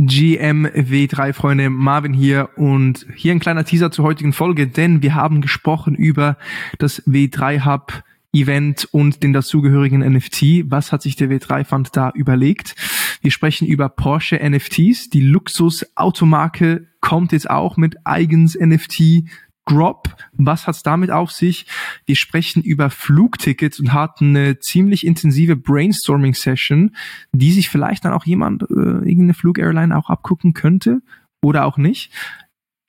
GMW3 Freunde, Marvin hier und hier ein kleiner Teaser zur heutigen Folge, denn wir haben gesprochen über das W3 Hub Event und den dazugehörigen NFT. Was hat sich der W3 Fund da überlegt? Wir sprechen über Porsche NFTs. Die Luxus-Automarke kommt jetzt auch mit eigens NFT Drop. Was hat's damit auf sich? Wir sprechen über Flugtickets und hatten eine ziemlich intensive Brainstorming-Session, die sich vielleicht dann auch jemand, äh, irgendeine Flugairline auch abgucken könnte oder auch nicht.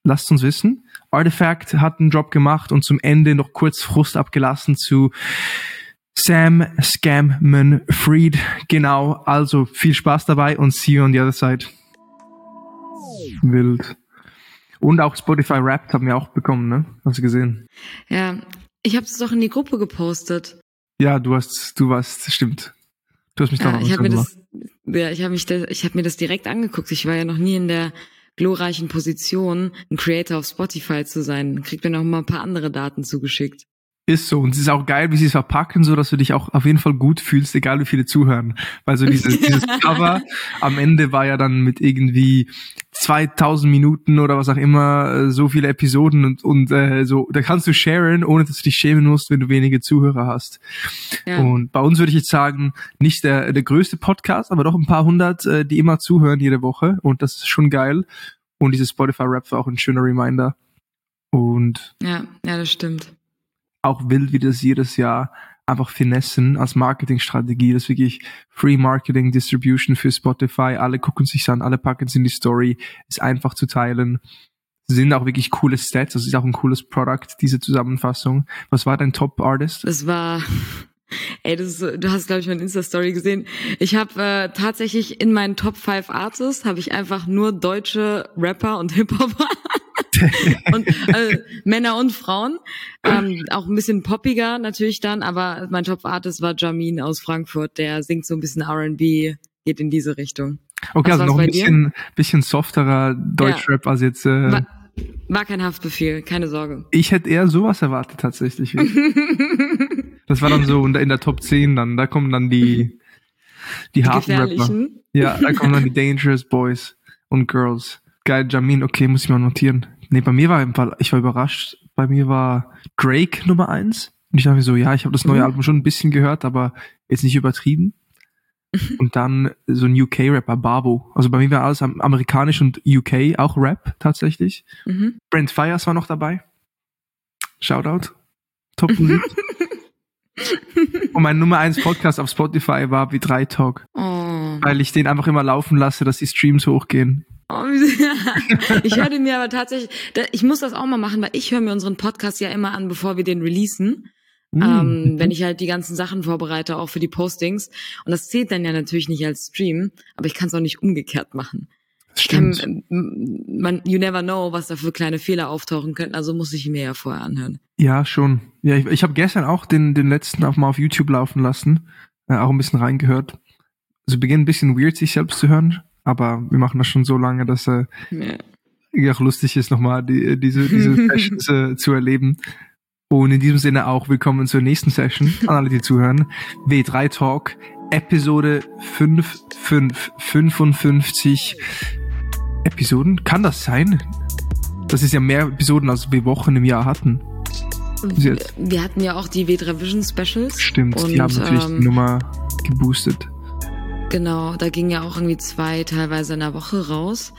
Lasst uns wissen. Artifact hat einen Drop gemacht und zum Ende noch kurz Frust abgelassen zu Sam Scamman Freed. Genau, also viel Spaß dabei und see you on the other side. Wild. Und auch Spotify Wrapped haben wir auch bekommen, ne? Hast du gesehen? Ja, ich habe es doch in die Gruppe gepostet. Ja, du hast, du warst, stimmt. Du hast mich ja, da noch ich habe mir das, ja, ich habe mich, da, ich habe mir das direkt angeguckt. Ich war ja noch nie in der glorreichen Position, ein Creator auf Spotify zu sein. Kriegt mir noch mal ein paar andere Daten zugeschickt. Ist so. Und es ist auch geil, wie sie es verpacken, so dass du dich auch auf jeden Fall gut fühlst, egal wie viele zuhören. Weil so dieses, dieses Cover am Ende war ja dann mit irgendwie 2000 Minuten oder was auch immer, äh, so viele Episoden und, und äh, so, da kannst du sharen, ohne dass du dich schämen musst, wenn du wenige Zuhörer hast. Ja. Und bei uns würde ich jetzt sagen, nicht der, der größte Podcast, aber doch ein paar hundert, äh, die immer zuhören jede Woche. Und das ist schon geil. Und dieses Spotify-Rap war auch ein schöner Reminder. Und Ja, ja, das stimmt. auch wild, wie das jedes Jahr einfach finessen als Marketingstrategie. Das wirklich Free Marketing Distribution für Spotify. Alle gucken sich an, alle packen es in die Story. Ist einfach zu teilen. Sind auch wirklich coole Stats. Das ist auch ein cooles Product, diese Zusammenfassung. Was war dein Top Artist? Das war, ey, das ist, du hast glaube ich meine Insta-Story gesehen. Ich habe äh, tatsächlich in meinen Top 5 Artists habe ich einfach nur deutsche Rapper und Hip-Hopper. und äh, Männer und Frauen. Ähm, auch ein bisschen poppiger natürlich dann, aber mein Top Artist war Jamin aus Frankfurt, der singt so ein bisschen R&B, geht in diese Richtung. Okay, Was also noch ein dir? bisschen, bisschen softerer Deutschrap als jetzt. Äh, War, war kein Haftbefehl, keine Sorge. ich hätte eher sowas erwartet tatsächlich. das war dann so in der, in der Top 10 dann. Da kommen dann die, die, Die harten Rapper. Ja, da kommen dann die Dangerous Boys und Girls. Geil, Jamin, okay, muss ich mal notieren. Nee, bei mir war im Fall, ich war überrascht. Bei mir war Drake Nummer eins. Und ich dachte mir so, ja, ich habe das neue Mhm. Album schon ein bisschen gehört, aber jetzt nicht übertrieben. Und dann so ein UK-Rapper, Babo. Also bei mir war alles am- amerikanisch und UK, auch Rap tatsächlich. Mhm. Brent Fires war noch dabei. Shoutout. Top Musik. und mein Nummer eins Podcast auf Spotify war B3 Talk, Oh. weil ich den einfach immer laufen lasse, dass die Streams hochgehen. Oh, ich höre mir aber tatsächlich, ich muss das auch mal machen, weil ich höre mir unseren Podcast ja immer an, bevor wir den releasen. Mhm. Ähm, wenn ich halt die ganzen Sachen vorbereite, auch für die Postings. Und das zählt dann ja natürlich nicht als Stream, aber ich kann es auch nicht umgekehrt machen. Ich kann, stimmt. ähm, man, you never know, was da für kleine Fehler auftauchen könnten, also muss ich mir ja vorher anhören. Ja, schon. Ja, ich, ich habe gestern auch den, den letzten auch mal auf YouTube laufen lassen, äh, auch ein bisschen reingehört. Also beginnt ein bisschen weird, sich selbst zu hören, aber wir machen das schon so lange, dass äh, Ja. auch lustig ist, nochmal die, diese, diese Sessions äh, zu erleben. Und in diesem Sinne auch willkommen zur nächsten Session an alle, die zuhören. W3 Talk, Episode 5, 5, 55 Episoden. Kann das sein? Das ist ja mehr Episoden, als wir Wochen im Jahr hatten. Wir, wir hatten ja auch die W3 Vision Specials. Stimmt, und, die haben natürlich ähm, die Nummer geboostet. Genau, da ging ja auch irgendwie zwei teilweise in der Woche raus.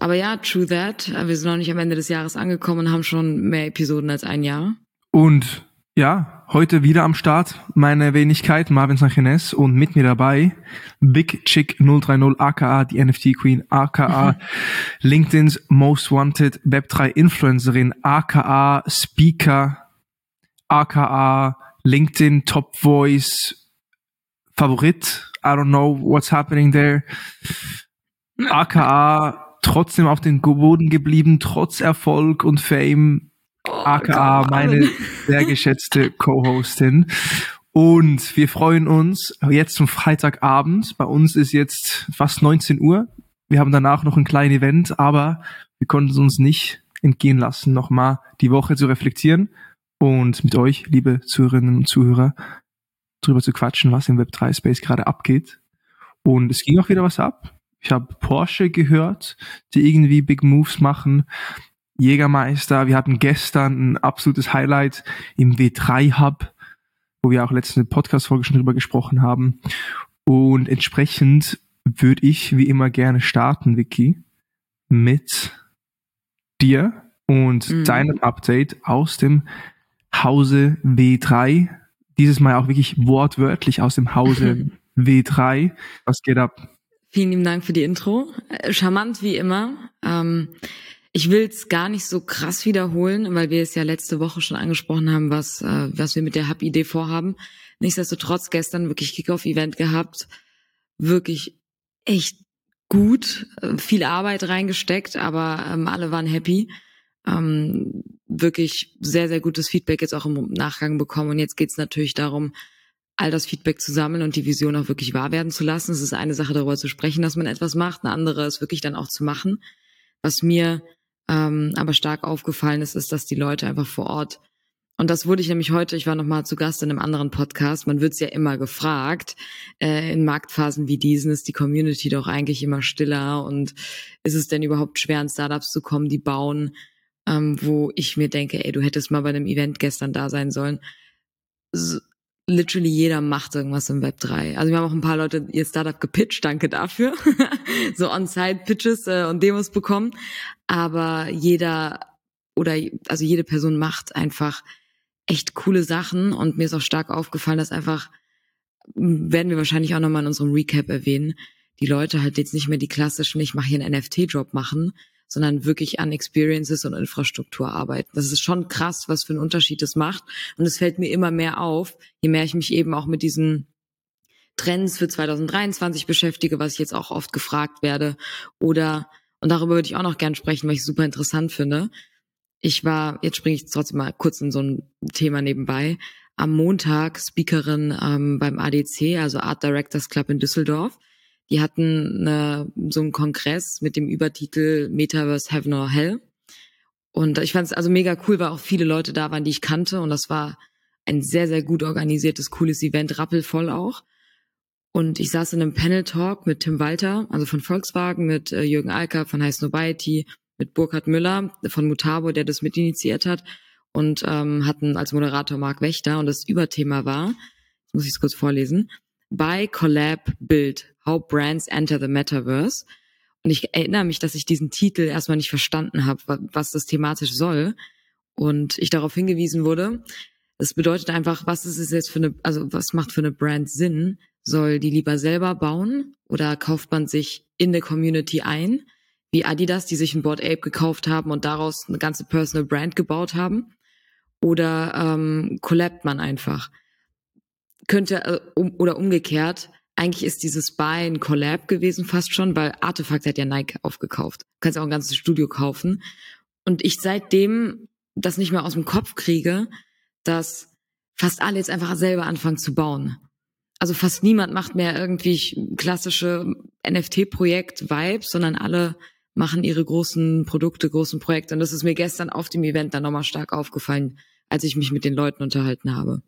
Aber ja, true that. Wir sind noch nicht am Ende des Jahres angekommen und haben schon mehr Episoden als ein Jahr. Und ja, heute wieder am Start meine Wenigkeit Marvin Sanchines und mit mir dabei Big Chick 030 aka die NFT Queen aka LinkedIn's Most Wanted Web3 Influencerin aka Speaker aka LinkedIn Top Voice Favorit. I don't know what's happening there. aka trotzdem auf den Boden geblieben, trotz Erfolg und Fame aka meine sehr geschätzte Co-Hostin. Und wir freuen uns jetzt zum Freitagabend. Bei uns ist jetzt fast 19 Uhr. Wir haben danach noch ein kleines Event, aber wir konnten es uns nicht entgehen lassen, nochmal die Woche zu reflektieren und mit euch, liebe Zuhörerinnen und Zuhörer, drüber zu quatschen, was im Web3 Space gerade abgeht. Und es ging auch wieder was ab. Ich habe Porsche gehört, die irgendwie Big Moves machen. Jägermeister, wir hatten gestern ein absolutes Highlight im W3 Hub, wo wir auch letzte Podcast-Folge schon drüber gesprochen haben. Und entsprechend würde ich wie immer gerne starten, Vicky, mit dir und mhm. deinem Update aus dem Hause W3. Dieses Mal auch wirklich wortwörtlich aus dem Hause W3. Was geht ab? Vielen lieben Dank für die Intro. Äh, charmant wie immer. Ähm, ich will es gar nicht so krass wiederholen, weil wir es ja letzte Woche schon angesprochen haben, was, äh, was wir mit der Hub-Idee vorhaben. Nichtsdestotrotz gestern wirklich Kickoff-Event gehabt. Wirklich echt gut, äh, viel Arbeit reingesteckt, aber ähm, alle waren happy. Ähm, wirklich sehr, sehr gutes Feedback jetzt auch im Nachgang bekommen. Und jetzt geht's natürlich darum, all das Feedback zu sammeln und die Vision auch wirklich wahr werden zu lassen. Es ist eine Sache, darüber zu sprechen, dass man etwas macht. Eine andere ist wirklich dann auch zu machen. Was mir ähm, aber stark aufgefallen ist, ist, dass die Leute einfach vor Ort und das wurde ich nämlich heute, ich war noch mal zu Gast in einem anderen Podcast, man wird es ja immer gefragt, äh, in Marktphasen wie diesen ist die Community doch eigentlich immer stiller und ist es denn überhaupt schwer, in Startups zu kommen, die bauen, ähm, wo ich mir denke, ey, du hättest mal bei einem Event gestern da sein sollen. So, literally jeder macht irgendwas im Web 3. Also wir haben auch ein paar Leute ihr Startup gepitcht, danke dafür. so On-Site-Pitches äh, und Demos bekommen. Aber jeder oder also jede Person macht einfach echt coole Sachen und mir ist auch stark aufgefallen, dass einfach, werden wir wahrscheinlich auch nochmal in unserem Recap erwähnen, die Leute halt jetzt nicht mehr die klassischen, ich mache hier einen NFT-Job machen, sondern wirklich an Experiences und Infrastruktur arbeiten. Das ist schon krass, was für einen Unterschied das macht. Und es fällt mir immer mehr auf, je mehr ich mich eben auch mit diesen Trends für 2023 beschäftige, was ich jetzt auch oft gefragt werde. Oder, und darüber würde ich auch noch gern sprechen, weil ich super interessant finde, ich war, jetzt springe ich trotzdem mal kurz in so ein Thema nebenbei, am Montag Speakerin ähm, beim ADC, also Art Directors Club in Düsseldorf. Die hatten eine, so einen Kongress mit dem Übertitel Metaverse Heaven or Hell. Und ich fand es also mega cool, weil auch viele Leute da waren, die ich kannte. Und das war ein sehr, sehr gut organisiertes, cooles Event, rappelvoll auch. Und ich saß in einem Panel-Talk mit Tim Walter, also von Volkswagen, mit äh, Jürgen Alker von High Snobiety, mit Burkhard Müller von Mutabo, der das mit initiiert hat und ähm, hatten als Moderator Marc Wächter und das Überthema war, jetzt muss ich es kurz vorlesen, Buy, Collab, Build, How Brands Enter the Metaverse. Und ich erinnere mich, dass ich diesen Titel erstmal nicht verstanden habe, was das thematisch soll. Und ich darauf hingewiesen wurde, das bedeutet einfach, was ist es jetzt für eine, also was macht für eine Brand Sinn? Soll die lieber selber bauen oder kauft man sich in der Community ein? wie Adidas, die sich ein Board Ape gekauft haben und daraus eine ganze Personal Brand gebaut haben? Oder ähm, collabt man einfach? Könnte, äh, um, oder umgekehrt, eigentlich ist dieses Buy ein Collab gewesen fast schon, weil Artefakt hat ja Nike aufgekauft. Du kannst auch ein ganzes Studio kaufen. Und ich seitdem das nicht mehr aus dem Kopf kriege, dass fast alle jetzt einfach selber anfangen zu bauen. Also fast niemand macht mehr irgendwie klassische NFT-Projekt-Vibes, sondern alle machen ihre großen Produkte, großen Projekte. Und das ist mir gestern auf dem Event dann nochmal stark aufgefallen, als ich mich mit den Leuten unterhalten habe.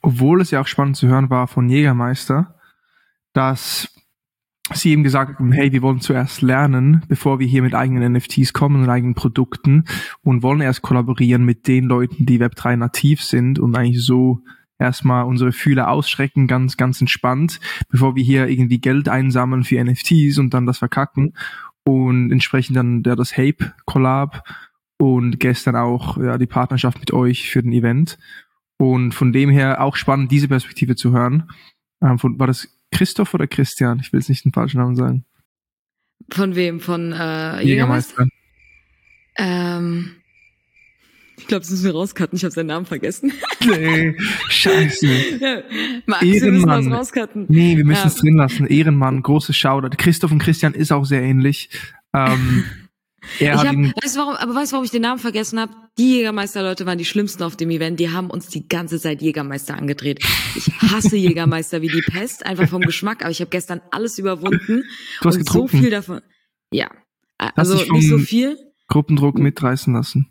Obwohl es ja auch spannend zu hören war von Jägermeister, dass sie eben gesagt haben, hey, wir wollen zuerst lernen, bevor wir hier mit eigenen NFTs kommen und eigenen Produkten und wollen erst kollaborieren mit den Leuten, die Web3 nativ sind und eigentlich so erstmal unsere Fühler ausschrecken, ganz, ganz entspannt, bevor wir hier irgendwie Geld einsammeln für NFTs und dann das verkacken und entsprechend dann der das Hape Collab und gestern auch ja, die Partnerschaft mit euch für den Event. Und von dem her auch spannend, diese Perspektive zu hören. Ähm, von, war das Christoph oder Christian? Ich will jetzt nicht den falschen Namen sagen. Von wem? Von äh, Jägermeister? Jägermeister? Ähm, ich glaube, das müssen wir rauscutten. Ich habe seinen Namen vergessen. Nee, scheiße. ja, Max, Ehrenmann. wir müssen das Nee, wir müssen ja. es drin lassen. Ehrenmann, großes Shoutout. Christoph und Christian ist auch sehr ähnlich. Ähm, er ich hab, ihn weißt du warum, aber weißt du, warum ich den Namen vergessen habe? Die Jägermeister-Leute waren die schlimmsten auf dem Event. Die haben uns die ganze Zeit Jägermeister angedreht. Ich hasse Jägermeister wie die Pest, einfach vom Geschmack. Aber ich habe gestern alles überwunden. Du hast getrunken. so viel davon. Ja, also nicht so viel. Gruppendruck mitreißen lassen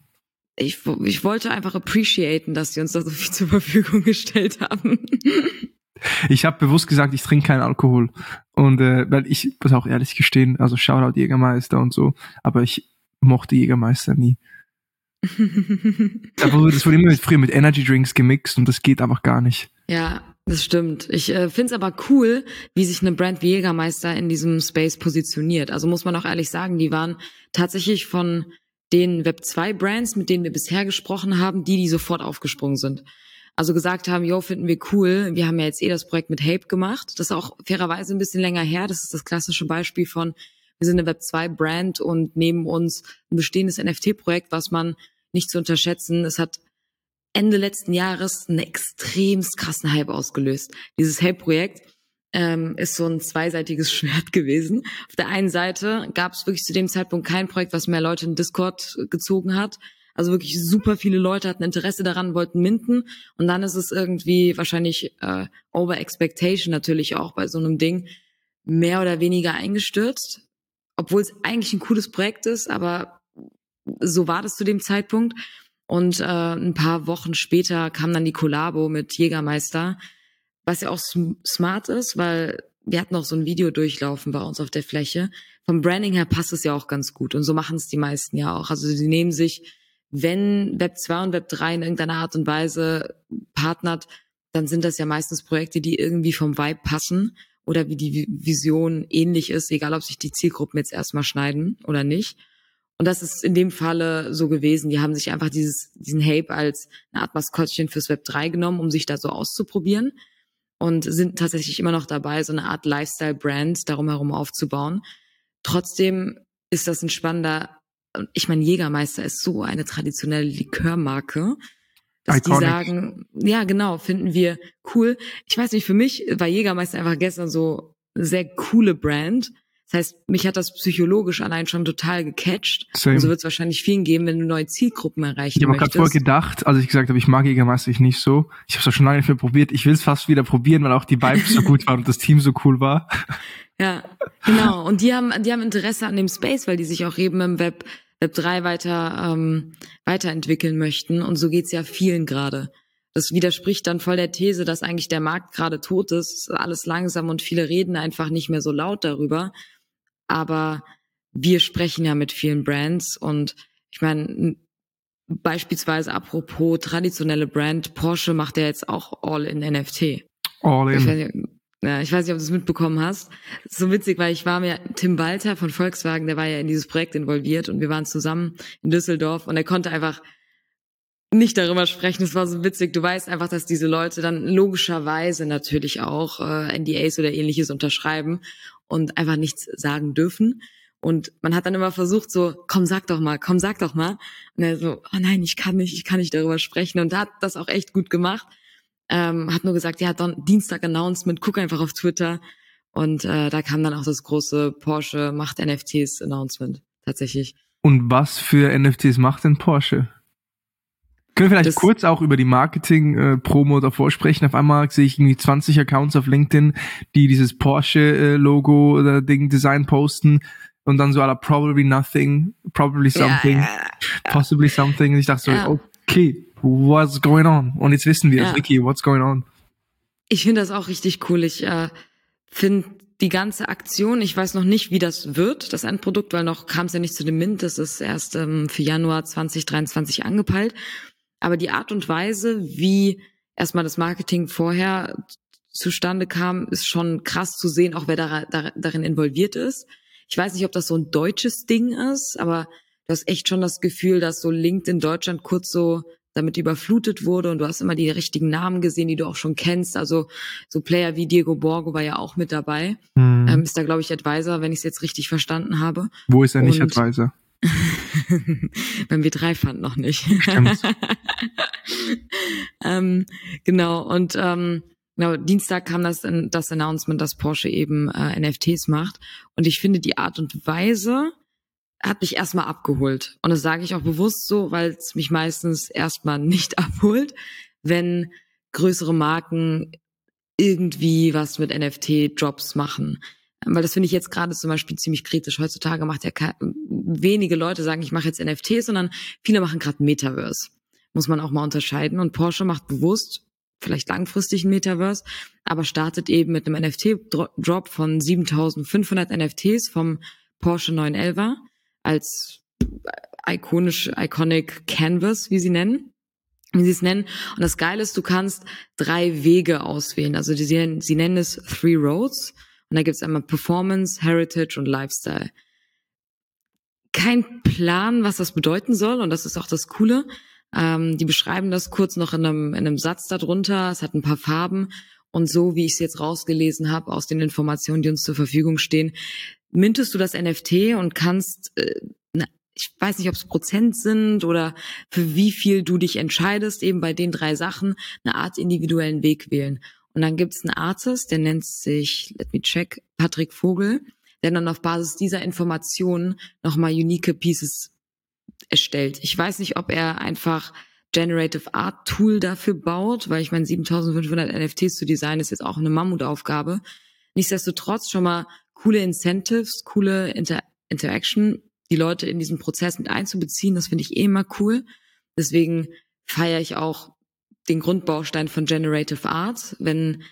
ich, ich wollte einfach appreciaten, dass sie uns da so viel zur Verfügung gestellt haben. Ich habe bewusst gesagt, ich trinke keinen Alkohol. Und äh, weil ich muss auch ehrlich gestehen, also Shoutout Jägermeister und so, aber ich mochte Jägermeister nie. das wurde immer mit, früher mit Energy Drinks gemixt und das geht einfach gar nicht. Ja, das stimmt. Ich äh, finde es aber cool, wie sich eine Brand wie Jägermeister in diesem Space positioniert. Also muss man auch ehrlich sagen, die waren tatsächlich von den Web 2 Brands, mit denen wir bisher gesprochen haben, die, die sofort aufgesprungen sind. Also gesagt haben, yo, finden wir cool. Wir haben ja jetzt eh das Projekt mit Hape gemacht. Das ist auch fairerweise ein bisschen länger her. Das ist das klassische Beispiel von, wir sind eine Web 2 Brand und neben uns ein bestehendes NFT-Projekt, was man nicht zu unterschätzen. Es hat Ende letzten Jahres einen extrem krassen Hype ausgelöst. Dieses Hape-Projekt ähm, ist so ein zweiseitiges Schwert gewesen. Auf der einen Seite gab es wirklich zu dem Zeitpunkt kein Projekt, was mehr Leute in Discord gezogen hat. Also wirklich super viele Leute hatten Interesse daran, wollten minten. Und dann ist es irgendwie wahrscheinlich äh, over expectation natürlich auch bei so einem Ding mehr oder weniger eingestürzt. Obwohl es eigentlich ein cooles Projekt ist, aber so war das zu dem Zeitpunkt. Und äh, ein paar Wochen später kam dann die Kollabo mit Jägermeister, was ja auch smart ist, weil wir hatten auch so ein Video durchlaufen bei uns auf der Fläche. Vom Branding her passt es ja auch ganz gut. Und so machen es die meisten ja auch. Also sie nehmen sich wenn Web 2 und Web 3 in irgendeiner Art und Weise partnert, dann sind das ja meistens Projekte, die irgendwie vom Vibe passen oder wie die Vision ähnlich ist, egal ob sich die Zielgruppen jetzt erstmal schneiden oder nicht. Und das ist in dem Falle so gewesen. Die haben sich einfach dieses, diesen Hape als eine Art Maskottchen fürs Web 3 genommen, um sich da so auszuprobieren und sind tatsächlich immer noch dabei, so eine Art Lifestyle-Brand darum herum aufzubauen. Trotzdem ist das ein spannender ich meine, Jägermeister ist so eine traditionelle Likörmarke, dass Iconic. die sagen, ja, genau, finden wir cool. Ich weiß nicht, für mich war Jägermeister einfach gestern so eine sehr coole Brand. Das heißt, mich hat das psychologisch allein schon total gecatcht. Same. Und so wird es wahrscheinlich vielen geben, wenn du neue Zielgruppen erreichen ich habe gerade vorher gedacht, als ich gesagt habe, ich mag Jägermeister ich nicht so. Ich habe es schon lange nicht mehr probiert. Ich will es fast wieder probieren, weil auch die Vibes so gut waren und das Team so cool war. Ja, genau. Und die haben, die haben Interesse an dem Space, weil die sich auch eben im Web Web3 weiter ähm, weiterentwickeln möchten. Und so geht's ja vielen gerade. Das widerspricht dann voll der These, dass eigentlich der Markt gerade tot ist, alles langsam und viele reden einfach nicht mehr so laut darüber. Aber wir sprechen ja mit vielen Brands und ich meine, beispielsweise apropos traditionelle Brand, Porsche macht ja jetzt auch all in NFT. All in. Ja, ich weiß nicht, ob du es mitbekommen hast. so witzig, weil ich war mir, Tim Walter von Volkswagen, der war ja in dieses Projekt involviert und wir waren zusammen in Düsseldorf und er konnte einfach nicht darüber sprechen. Es war so witzig. Du weißt einfach, dass diese Leute dann logischerweise natürlich auch äh, NDAs oder ähnliches unterschreiben und einfach nichts sagen dürfen. Und man hat dann immer versucht so, komm, sag doch mal, komm, sag doch mal. Und er so, oh nein, ich kann nicht, ich kann nicht darüber sprechen. Und hat das auch echt gut gemacht ähm, hat nur gesagt, ja, dann Dienstag Announcement, guck einfach auf Twitter. Und äh, da kam dann auch das große Porsche macht NFTs Announcement tatsächlich. Und was für NFTs macht denn Porsche? Können wir vielleicht das kurz auch über die Marketing-Promo äh, davor sprechen? Auf einmal sehe ich irgendwie 20 Accounts auf LinkedIn, die dieses Porsche-Logo oder Ding Design posten und dann so aller probably nothing, probably something, ja, ja, ja. possibly something. Und ich dachte so, okay, what's going on? Und jetzt wissen wir, ja. Ricky, what's going on? Ich finde das auch richtig cool. Ich äh, finde die ganze Aktion, ich weiß noch nicht, wie das wird, das Endprodukt, weil noch kam es ja nicht zu dem Mint, das ist erst ähm, für Januar 2023 angepeilt. Aber die Art und Weise, wie erstmal das Marketing vorher zustande kam, ist schon krass zu sehen, auch wer da, da, darin involviert ist. Ich weiß nicht, ob das so ein deutsches Ding ist, aber du hast echt schon das Gefühl, dass so LinkedIn Deutschland kurz so damit überflutet wurde und du hast immer die richtigen Namen gesehen, die du auch schon kennst. Also so Player wie Diego Borgo war ja auch mit dabei. Mhm. Ähm, ist da, glaube ich, Advisor, wenn ich es jetzt richtig verstanden habe. Wo ist er nicht und Advisor? beim W3-Fund noch nicht. ähm, genau, und ähm, genau, Dienstag kam das, das Announcement, dass Porsche eben äh, NFTs macht. Und ich finde die Art und Weise, hat mich erstmal abgeholt. Und das sage ich auch bewusst so, weil es mich meistens erstmal nicht abholt, wenn größere Marken irgendwie was mit NFT-Drops machen. Weil das finde ich jetzt gerade zum Beispiel ziemlich kritisch. Heutzutage macht ja wenige Leute sagen, ich mache jetzt NFTs, sondern viele machen gerade Metaverse. Muss man auch mal unterscheiden. Und Porsche macht bewusst, vielleicht langfristig ein Metaverse, aber startet eben mit einem NFT-Drop von 7500 NFTs vom Porsche 911 als ikonisch, iconic Canvas, wie sie nennen wie sie es nennen. Und das Geile ist, du kannst drei Wege auswählen. Also die, sie, nennen es Three Roads. Und da gibt es einmal Performance, Heritage und Lifestyle. Kein Plan, was das bedeuten soll. Und das ist auch das Coole. Ähm, die beschreiben das kurz noch in einem, in einem Satz darunter. Es hat ein paar Farben. Und so, wie ich es jetzt rausgelesen habe aus den Informationen, die uns zur Verfügung stehen, mintest du das NFT und kannst, äh, na, ich weiß nicht, ob es Prozent sind oder für wie viel du dich entscheidest, eben bei den drei Sachen eine Art individuellen Weg wählen. Und dann gibt es einen Artist, der nennt sich, let me check, Patrick Vogel, der dann auf Basis dieser Informationen nochmal unique Pieces erstellt. Ich weiß nicht, ob er einfach Generative Art Tool dafür baut, weil ich meine, 7500 NFTs zu designen ist jetzt auch eine Mammutaufgabe. Nichtsdestotrotz schon mal coole Incentives, coole Inter Interaction, die Leute in diesen Prozess mit einzubeziehen, das finde ich eh immer cool. Deswegen feiere ich auch den Grundbaustein von Generative Art, wenn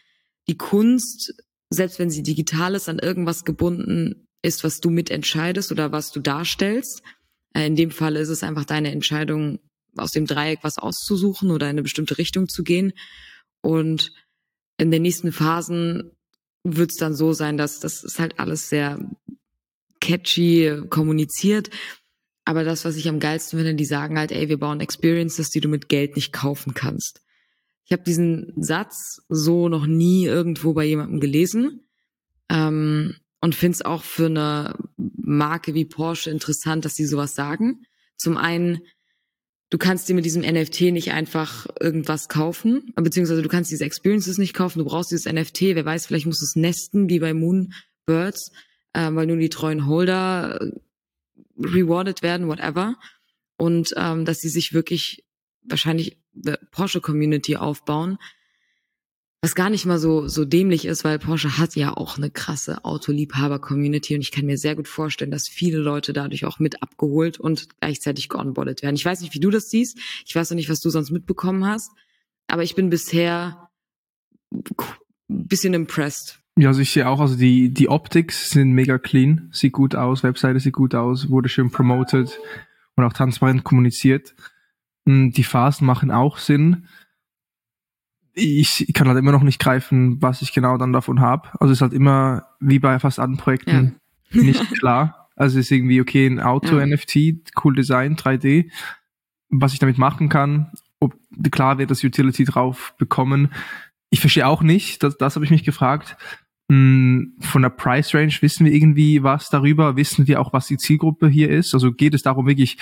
die Kunst, selbst wenn sie digital ist, an irgendwas gebunden ist, was du mitentscheidest oder was du darstellst. Äh, in dem Fall ist es einfach deine Entscheidung, aus dem Dreieck was auszusuchen oder in eine bestimmte Richtung zu gehen. Und in den nächsten Phasen wird es dann so sein, dass das ist halt alles sehr catchy kommuniziert. Aber das, was ich am geilsten finde, die sagen halt, ey, wir bauen Experiences, die du mit Geld nicht kaufen kannst. Ich habe diesen Satz so noch nie irgendwo bei jemandem gelesen ähm, und finde es auch für eine Marke wie Porsche interessant, dass sie sowas sagen. Zum einen, du kannst dir mit diesem NFT nicht einfach irgendwas kaufen, beziehungsweise du kannst diese Experiences nicht kaufen, du brauchst dieses NFT, wer weiß, vielleicht musst du es nesten, wie bei Moonbirds, äh, weil nur die treuen Holder äh, rewarded werden, whatever. Und ähm, dass sie sich wirklich wahrscheinlich Porsche Community aufbauen, was gar nicht mal so so dämlich ist, weil Porsche hat ja auch eine krasse Autoliebhaber Community und ich kann mir sehr gut vorstellen, dass viele Leute dadurch auch mit abgeholt und gleichzeitig geonboardet werden. Ich weiß nicht, wie du das siehst. Ich weiß noch nicht, was du sonst mitbekommen hast, aber ich bin bisher ein bisschen impressed. Ja, also ich sehe auch, also die, die Optics sind mega clean, sieht gut aus, Webseite sieht gut aus, wurde schön promoted und auch transparent kommuniziert. Hm, die Phasen machen auch Sinn. Ich kann halt immer noch nicht greifen, was ich genau dann davon habe. Also es ist halt immer, wie bei fast allen Projekten, ja. nicht klar. Also es ist irgendwie, okay, ein Auto-NFT, ja. cool Design, 3D. Was ich damit machen kann, ob klar wird das Utility drauf bekommen. Ich verstehe auch nicht, das, das habe ich mich gefragt, von der Price Range wissen wir irgendwie was darüber? Wissen wir auch, was die Zielgruppe hier ist? Also geht es darum, wirklich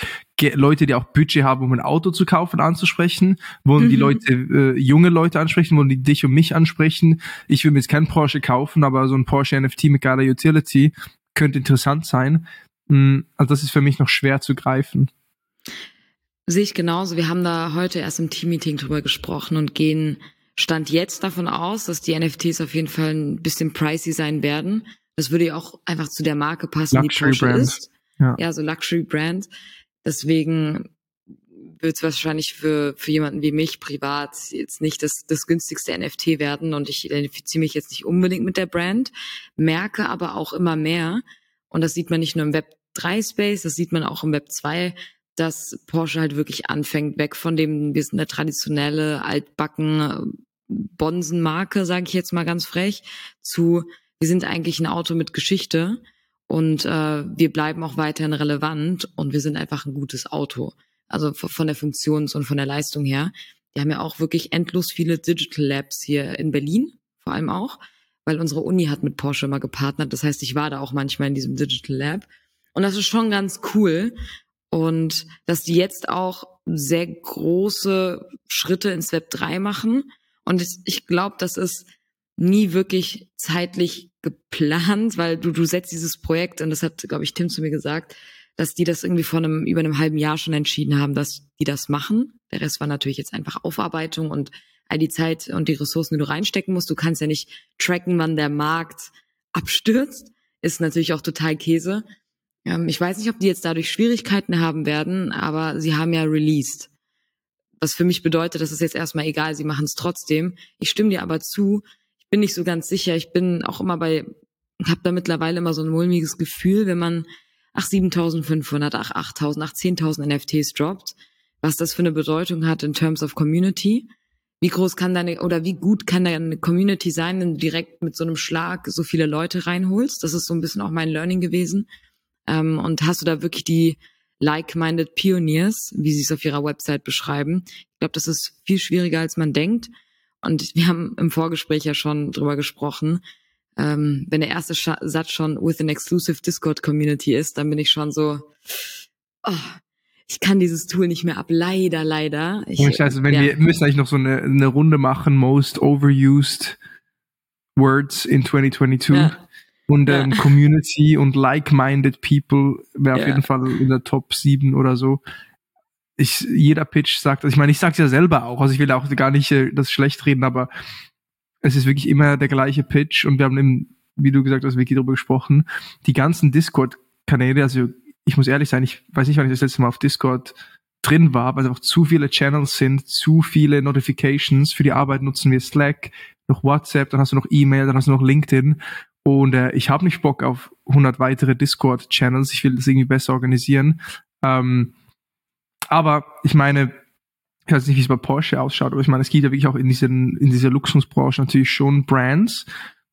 Leute, die auch Budget haben, um ein Auto zu kaufen, anzusprechen? Wollen mhm. die Leute äh, junge Leute ansprechen? Wollen die dich und mich ansprechen? Ich will mir jetzt keinen Porsche kaufen, aber so ein Porsche NFT mit geiler Utility könnte interessant sein. Hm, also das ist für mich noch schwer zu greifen. Sehe ich genauso. Wir haben da heute erst im Team-Meeting drüber gesprochen und gehen stand jetzt davon aus, dass die NFTs auf jeden Fall ein bisschen pricey sein werden. Das würde ja auch einfach zu der Marke passen, Luxury die Porsche Brand. ist. Ja. ja, so Luxury Brand. Deswegen wird es wahrscheinlich für, für jemanden wie mich privat jetzt nicht das, das günstigste NFT werden und ich identifiziere mich jetzt nicht unbedingt mit der Brand, merke aber auch immer mehr, und das sieht man nicht nur im Web 3 Space, das sieht man auch im Web 2, dass Porsche halt wirklich anfängt, weg von dem, wir sind eine traditionelle, altbacken Bonsenmarke, sage ich jetzt mal ganz frech, zu, wir sind eigentlich ein Auto mit Geschichte und äh, wir bleiben auch weiterhin relevant und wir sind einfach ein gutes Auto. Also von der Funktions- und von der Leistung her. Wir haben ja auch wirklich endlos viele Digital Labs hier in Berlin, vor allem auch, weil unsere Uni hat mit Porsche immer gepartnert. Das heißt, ich war da auch manchmal in diesem Digital Lab. Und das ist schon ganz cool, und dass die jetzt auch sehr große Schritte ins Web 3 machen. Und ich glaube, das ist nie wirklich zeitlich geplant, weil du, du setzt dieses Projekt, und das hat, glaube ich, Tim zu mir gesagt, dass die das irgendwie vor einem, über einem halben Jahr schon entschieden haben, dass die das machen. Der Rest war natürlich jetzt einfach Aufarbeitung und all die Zeit und die Ressourcen, die du reinstecken musst. Du kannst ja nicht tracken, wann der Markt abstürzt. Ist natürlich auch total Käse. Ähm, ich weiß nicht, ob die jetzt dadurch Schwierigkeiten haben werden, aber sie haben ja released. Was für mich bedeutet, das ist jetzt erstmal egal, sie machen es trotzdem. Ich stimme dir aber zu, ich bin nicht so ganz sicher. Ich bin auch immer bei, habe da mittlerweile immer so ein mulmiges Gefühl, wenn man ach 7.500, ach 8.000, ach 10.000 NFTs droppt, was das für eine Bedeutung hat in terms of Community. Wie groß kann deine oder wie gut kann deine Community sein, wenn du direkt mit so einem Schlag so viele Leute reinholst? Das ist so ein bisschen auch mein Learning gewesen. Ähm, und hast du da wirklich die like-minded Pioneers, wie sie es auf ihrer Website beschreiben? Ich glaube, das ist viel schwieriger, als man denkt. Und wir haben im Vorgespräch ja schon drüber gesprochen. Ähm, wenn der erste Sch Satz schon with an exclusive Discord Community ist, dann bin ich schon so, oh, ich kann dieses Tool nicht mehr ab. Leider, leider. Ich, ich weiß, wenn ja. wir müssen eigentlich noch so eine, eine Runde machen, most overused words in 2022. Ja. Und ähm. Community und like-minded people wäre auf jeden Fall in der Top 7 oder so ich, jeder Pitch sagt, also ich meine, ich sag's ja selber auch, also ich will auch gar nicht äh, das schlecht reden, aber es ist wirklich immer der gleiche Pitch und wir haben im, wie du gesagt hast, Vicky darüber gesprochen, die ganzen Discord-Kanäle, also ich muss ehrlich sein, ich weiß nicht, wann ich das letzte Mal auf Discord drin war, weil es einfach zu viele Channels sind, zu viele Notifications. Für die Arbeit nutzen wir Slack, noch WhatsApp, dann hast du noch E-Mail, dann hast du noch LinkedIn. Und äh, ich habe nicht Bock auf 100 weitere Discord-Channels. Ich will das irgendwie besser organisieren. Ähm, aber ich meine, ich weiß nicht, wie es bei Porsche ausschaut, aber ich meine, es gibt ja wirklich auch in, diesen, in dieser Luxusbranche natürlich schon Brands,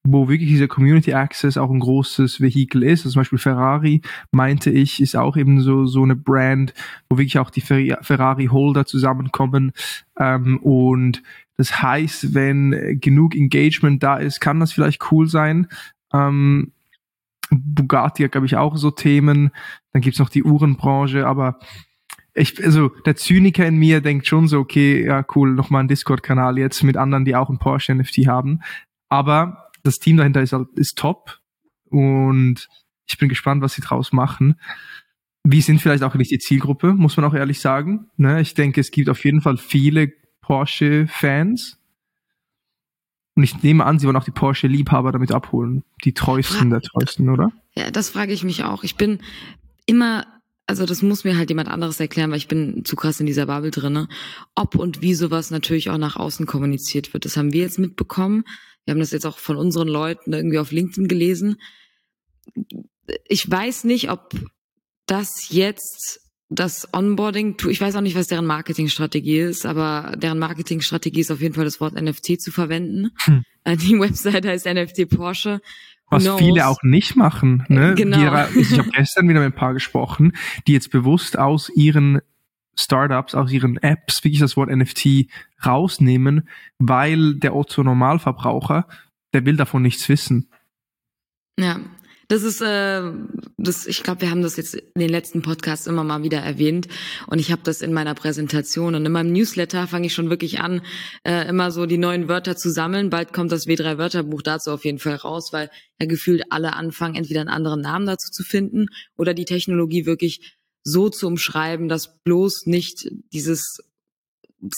wo wirklich dieser Community Access auch ein großes Vehikel ist. Also zum Beispiel Ferrari, meinte ich, ist auch eben so, so eine Brand, wo wirklich auch die Ferrari-Holder zusammenkommen. Ähm, und das heißt, wenn genug Engagement da ist, kann das vielleicht cool sein. Ähm, Bugatti hat, glaube ich, auch so Themen. Dann gibt's noch die Uhrenbranche, aber ich, also der Zyniker in mir denkt schon so, okay, ja cool, nochmal ein Discord-Kanal jetzt mit anderen, die auch ein Porsche NFT haben. Aber das Team dahinter ist, ist top und ich bin gespannt, was sie draus machen. Wie sind vielleicht auch nicht die Zielgruppe, muss man auch ehrlich sagen. Ne? Ich denke, es gibt auf jeden Fall viele Porsche-Fans. Und ich nehme an, sie wollen auch die Porsche-Liebhaber damit abholen. Die treuesten der treuesten, oder? Ja, das frage ich mich auch. Ich bin immer also das muss mir halt jemand anderes erklären, weil ich bin zu krass in dieser Bubble drinne. Ob und wie sowas natürlich auch nach außen kommuniziert wird. Das haben wir jetzt mitbekommen. Wir haben das jetzt auch von unseren Leuten irgendwie auf LinkedIn gelesen. Ich weiß nicht, ob das jetzt das Onboarding, ich weiß auch nicht, was deren Marketingstrategie ist, aber deren Marketingstrategie ist auf jeden Fall das Wort NFT zu verwenden. Hm. Äh, die Website heißt NFT Porsche was knows? viele auch nicht machen. Ne? Genau. Die, ich habe gestern wieder mit ein paar gesprochen, die jetzt bewusst aus ihren Startups, aus ihren Apps wirklich das Wort NFT rausnehmen, weil der Otto Normalverbraucher, der will davon nichts wissen. Ja, das ist, äh, das, ich glaube, wir haben das jetzt in den letzten Podcasts immer mal wieder erwähnt und ich habe das in meiner Präsentation und in meinem Newsletter fange ich schon wirklich an, äh, immer so die neuen Wörter zu sammeln. Bald kommt das W3 Wörterbuch dazu auf jeden Fall raus, weil ja gefühlt alle anfangen, entweder einen anderen Namen dazu zu finden oder die Technologie wirklich so zu umschreiben, dass bloß nicht dieses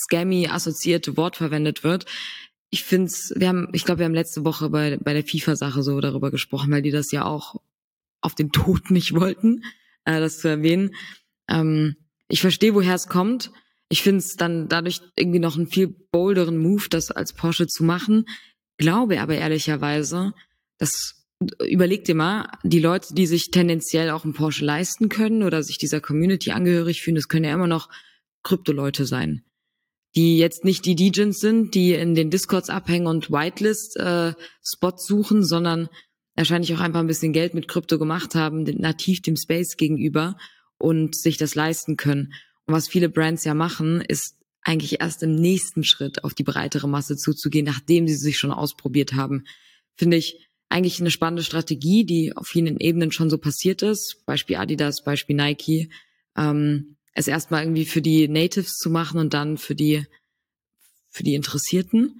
scammy assoziierte Wort verwendet wird ich finde wir haben, ich glaube, wir haben letzte Woche bei, bei der FIFA-Sache so darüber gesprochen, weil die das ja auch auf den Tod nicht wollten, äh, das zu erwähnen. Ähm, ich verstehe, woher es kommt. Ich finde es dann dadurch irgendwie noch einen viel bolderen Move, das als Porsche zu machen. Glaube aber ehrlicherweise, das überleg dir mal, die Leute, die sich tendenziell auch einen Porsche leisten können oder sich dieser Community angehörig fühlen, das können ja immer noch Krypto-Leute sein die jetzt nicht die Degens sind, die in den Discords abhängen und Whitelist-Spots äh, suchen, sondern wahrscheinlich auch einfach ein bisschen Geld mit Krypto gemacht haben, nativ dem Space gegenüber und sich das leisten können. Und was viele Brands ja machen, ist eigentlich erst im nächsten Schritt auf die breitere Masse zuzugehen, nachdem sie sich schon ausprobiert haben. Finde ich eigentlich eine spannende Strategie, die auf vielen Ebenen schon so passiert ist. Beispiel Adidas, Beispiel Nike. Ähm, es erstmal irgendwie für die Natives zu machen und dann für die, für die Interessierten.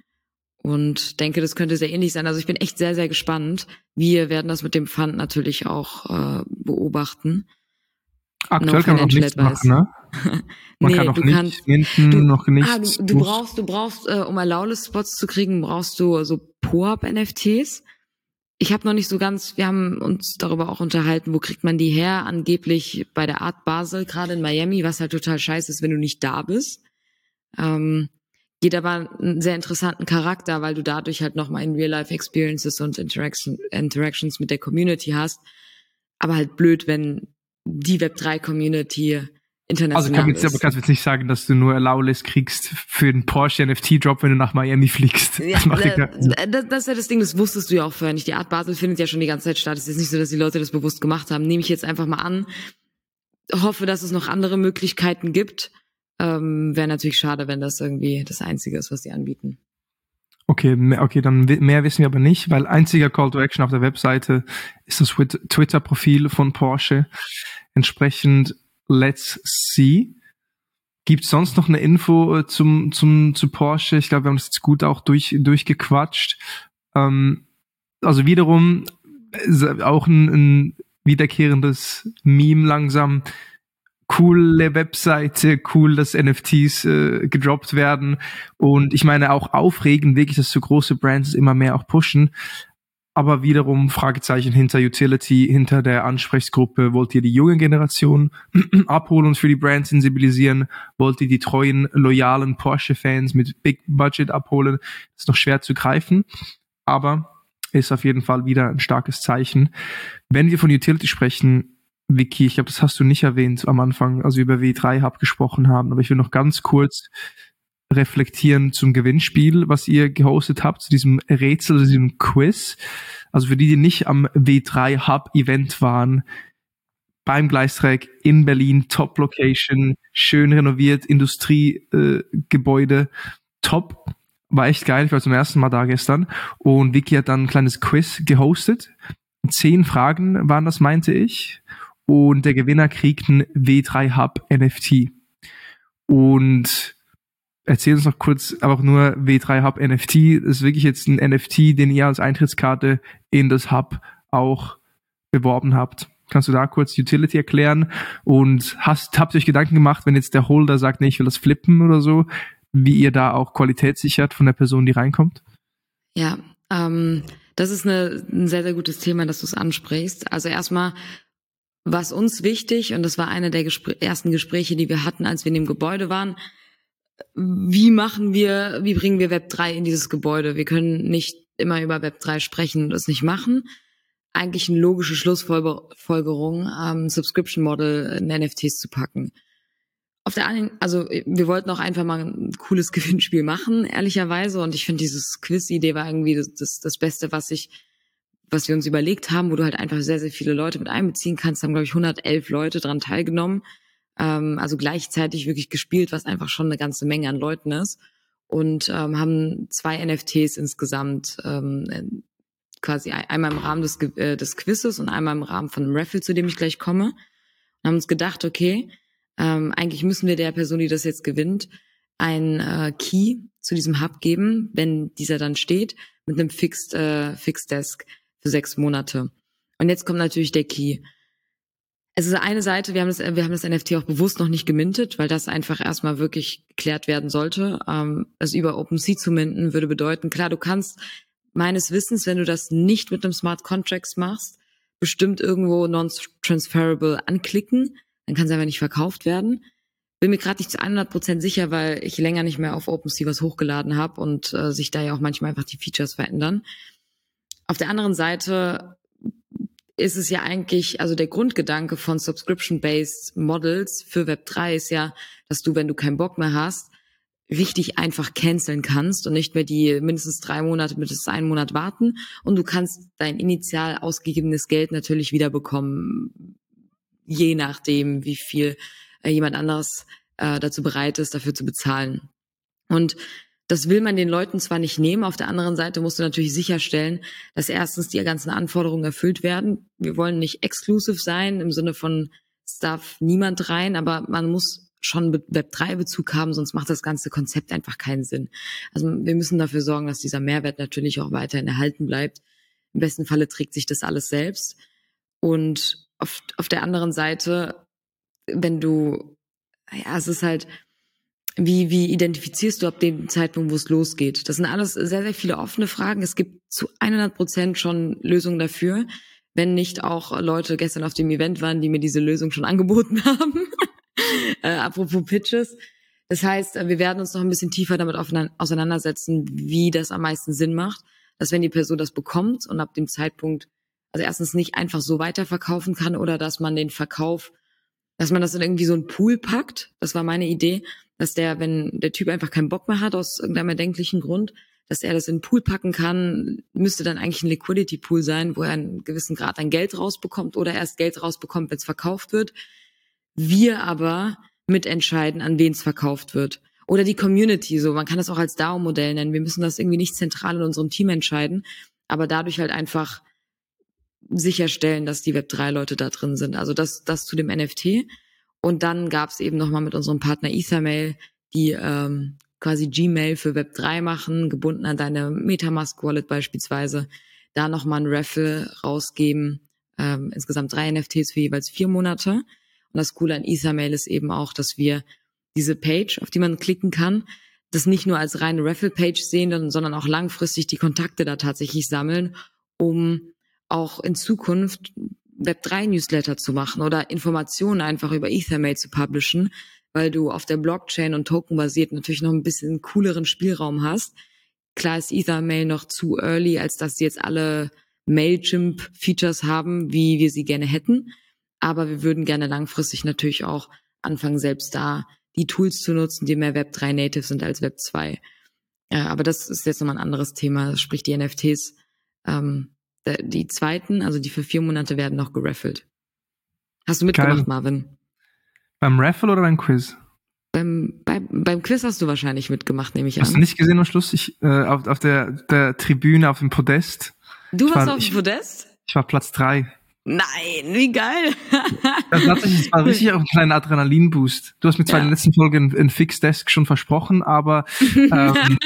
Und denke, das könnte sehr ähnlich sein. Also ich bin echt sehr, sehr gespannt. Wir werden das mit dem Fund natürlich auch äh, beobachten. Aktuell no kann man noch nichts machen, ne? Man nee, kann noch nicht kannst, minten, du, noch nichts. Ah, du, du brauchst, du brauchst, äh, um Allowlist-Spots zu kriegen, brauchst du so POAP-NFTs ich habe noch nicht so ganz, wir haben uns darüber auch unterhalten, wo kriegt man die her? Angeblich bei der Art Basel, gerade in Miami, was halt total scheiße ist, wenn du nicht da bist. Ähm, geht aber einen sehr interessanten Charakter, weil du dadurch halt nochmal in Real-Life-Experiences und Interaction, Interactions mit der Community hast. Aber halt blöd, wenn die Web3-Community international also kann jetzt, aber kannst du jetzt nicht sagen, dass du nur Allowlist kriegst für den Porsche NFT Drop, wenn du nach Miami fliegst. Ja, das, macht das, das, das ist ja das Ding, das wusstest du ja auch vorher nicht. Die Art Basel findet ja schon die ganze Zeit statt. Es ist nicht so, dass die Leute das bewusst gemacht haben. Nehme ich jetzt einfach mal an. Hoffe, dass es noch andere Möglichkeiten gibt. Ähm, Wäre natürlich schade, wenn das irgendwie das Einzige ist, was sie anbieten. Okay, okay, dann mehr wissen wir aber nicht, weil einziger Call to Action auf der Webseite ist das Twitter-Profil von Porsche. Entsprechend Let's See. Gibt sonst noch eine Info äh, zum, zum, zu Porsche? Ich glaube, wir haben das jetzt gut auch durch, durchgequatscht. Ähm, also wiederum auch ein, ein wiederkehrendes Meme langsam. Coole Webseite, cool, dass NFTs äh, gedroppt werden. Und ich meine auch aufregend, wirklich, dass so große Brands immer mehr auch pushen aber wiederum Fragezeichen hinter Utility, hinter der Ansprechgruppe. Wollt ihr die junge Generation abholen und für die Brand sensibilisieren? Wollt ihr die treuen, loyalen Porsche-Fans mit Big Budget abholen? Ist noch schwer zu greifen, aber ist auf jeden Fall wieder ein starkes Zeichen. Wenn wir von Utility sprechen, Vicky, ich glaube, das hast du nicht erwähnt am Anfang, also über W3 Hub gesprochen haben, aber ich will noch ganz kurz reflektieren zum Gewinnspiel, was ihr gehostet habt, zu diesem Rätsel, zu diesem Quiz. Also für die, die nicht am W3 Hub Event waren, beim Gleistreck in Berlin, Top Location, schön renoviert, Industriegebäude, äh, top. War echt geil, ich war zum ersten Mal da gestern. Und Vicky hat dann ein kleines Quiz gehostet. Zehn Fragen waren das, meinte ich. Und der Gewinner kriegt ein W3 Hub NFT. Und erzähl uns noch kurz einfach nur W3 Hub NFT. Das ist wirklich jetzt ein NFT, den ihr als Eintrittskarte in das Hub auch beworben habt. Kannst du da kurz Utility erklären? Und hast, habt ihr euch Gedanken gemacht, wenn jetzt der Holder sagt, nee, ich will das flippen oder so, wie ihr da auch Qualität sichert von der Person, die reinkommt? Ja, ähm, das ist eine, ein sehr, sehr gutes Thema, dass du es ansprichst. Also erstmal, was uns wichtig, und das war eine der Gespr ersten Gespräche, die wir hatten, als wir in dem Gebäude waren, wie machen wir, wie bringen wir Web 3 in dieses Gebäude? Wir können nicht immer über Web 3 sprechen und es nicht machen. Eigentlich eine logische Schlussfolgerung, ähm, Subscription Model in NFTs zu packen. Auf der einen, also wir wollten auch einfach mal ein cooles Gewinnspiel machen, ehrlicherweise. Und ich finde, dieses Quiz-Idee war irgendwie das, das, das Beste, was ich, was wir uns überlegt haben, wo du halt einfach sehr, sehr viele Leute mit einbeziehen kannst. Da haben, glaube ich, 111 Leute dran teilgenommen ähm, also gleichzeitig wirklich gespielt, was einfach schon eine ganze Menge an Leuten ist. Und ähm, haben zwei NFTs insgesamt ähm, quasi einmal im Rahmen des, äh, des Quizzes und einmal im Rahmen von einem Raffle, zu dem ich gleich komme. Und haben uns gedacht, okay, ähm, eigentlich müssen wir der Person, die das jetzt gewinnt, ein äh, Key zu diesem Hub geben, wenn dieser dann steht, mit einem Fixed, äh, Fixed Desk für sechs Monate. Und jetzt kommt natürlich der Key. Es ist eine Seite, wir haben das, wir haben das NFT auch bewusst noch nicht gemintet, weil das einfach erstmal wirklich geklärt werden sollte. Ähm, also über OpenSea zu minten würde bedeuten, klar, du kannst meines Wissens, wenn du das nicht mit einem Smart Contracts machst, bestimmt irgendwo non-transferable anklicken, dann kann es einfach nicht verkauft werden. Bin mir gerade nicht zu 100% sicher, weil ich länger nicht mehr auf OpenSea was hochgeladen habe und äh, sich da ja auch manchmal einfach die Features verändern. Auf der anderen Seite ist es ja eigentlich, also der Grundgedanke von Subscription-Based Models für Web3 ist ja, dass du, wenn du keinen Bock mehr hast, richtig einfach canceln kannst und nicht mehr die mindestens drei Monate, mindestens einen Monat warten. Und du kannst dein initial ausgegebenes Geld natürlich wieder bekommen, je nachdem, wie viel äh, jemand anderes äh, dazu bereit ist, dafür zu bezahlen. Und das will man den Leuten zwar nicht nehmen, auf der anderen Seite musst du natürlich sicherstellen, dass erstens die ganzen Anforderungen erfüllt werden. Wir wollen nicht exclusive sein im Sinne von es darf niemand rein, aber man muss schon Web3-Bezug haben, sonst macht das ganze Konzept einfach keinen Sinn. Also wir müssen dafür sorgen, dass dieser Mehrwert natürlich auch weiterhin erhalten bleibt. Im besten Falle trägt sich das alles selbst. Und auf, auf der anderen Seite, wenn du, ja, es ist halt, wie, wie identifizierst du ab dem Zeitpunkt, wo es losgeht? Das sind alles sehr, sehr viele offene Fragen. Es gibt zu 100 Prozent schon Lösungen dafür, wenn nicht auch Leute gestern auf dem Event waren, die mir diese Lösung schon angeboten haben. äh, apropos Pitches. Das heißt, wir werden uns noch ein bisschen tiefer damit auseinandersetzen, wie das am meisten Sinn macht, dass wenn die Person das bekommt und ab dem Zeitpunkt, also erstens nicht einfach so weiterverkaufen kann oder dass man den Verkauf, dass man das in irgendwie so einen Pool packt. Das war meine Idee, dass der, wenn der Typ einfach keinen Bock mehr hat aus irgendeinem erdenklichen Grund, dass er das in den Pool packen kann, müsste dann eigentlich ein Liquidity Pool sein, wo er einen gewissen Grad an Geld rausbekommt oder erst Geld rausbekommt, wenn es verkauft wird. Wir aber mitentscheiden, an wen es verkauft wird. Oder die Community, so man kann das auch als DAO-Modell nennen. Wir müssen das irgendwie nicht zentral in unserem Team entscheiden, aber dadurch halt einfach sicherstellen, dass die Web3-Leute da drin sind. Also das, das zu dem NFT. Und dann gab es eben nochmal mit unserem Partner Ethermail, die ähm, quasi Gmail für Web3 machen, gebunden an deine Metamask-Wallet beispielsweise, da nochmal ein Raffle rausgeben, ähm, insgesamt drei NFTs für jeweils vier Monate. Und das Coole an Ethermail ist eben auch, dass wir diese Page, auf die man klicken kann, das nicht nur als reine Raffle-Page sehen, sondern auch langfristig die Kontakte da tatsächlich sammeln, um auch in Zukunft Web3-Newsletter zu machen oder Informationen einfach über Ethermail zu publishen, weil du auf der Blockchain und Token basiert natürlich noch ein bisschen cooleren Spielraum hast. Klar ist Ethermail noch zu early, als dass sie jetzt alle Mailchimp-Features haben, wie wir sie gerne hätten. Aber wir würden gerne langfristig natürlich auch anfangen, selbst da die Tools zu nutzen, die mehr Web 3 native sind als Web 2. Ja, aber das ist jetzt nochmal ein anderes Thema, sprich die NFTs. Ähm, die zweiten, also die für vier Monate, werden noch geraffelt. Hast du mitgemacht, Geil. Marvin? Beim Raffle oder beim Quiz? Beim, beim, beim Quiz hast du wahrscheinlich mitgemacht, nehme ich an. Hast du nicht gesehen am Schluss? Ich, äh, auf, auf der, der Tribüne, auf dem Podest. Du warst war, auf dem Podest? Ich war Platz drei. Nein, wie geil. das, das war richtig auch ein kleiner Adrenalinboost. Du hast mir zwar ja. in der letzten Folge ein, ein Fixdesk schon versprochen, aber ähm,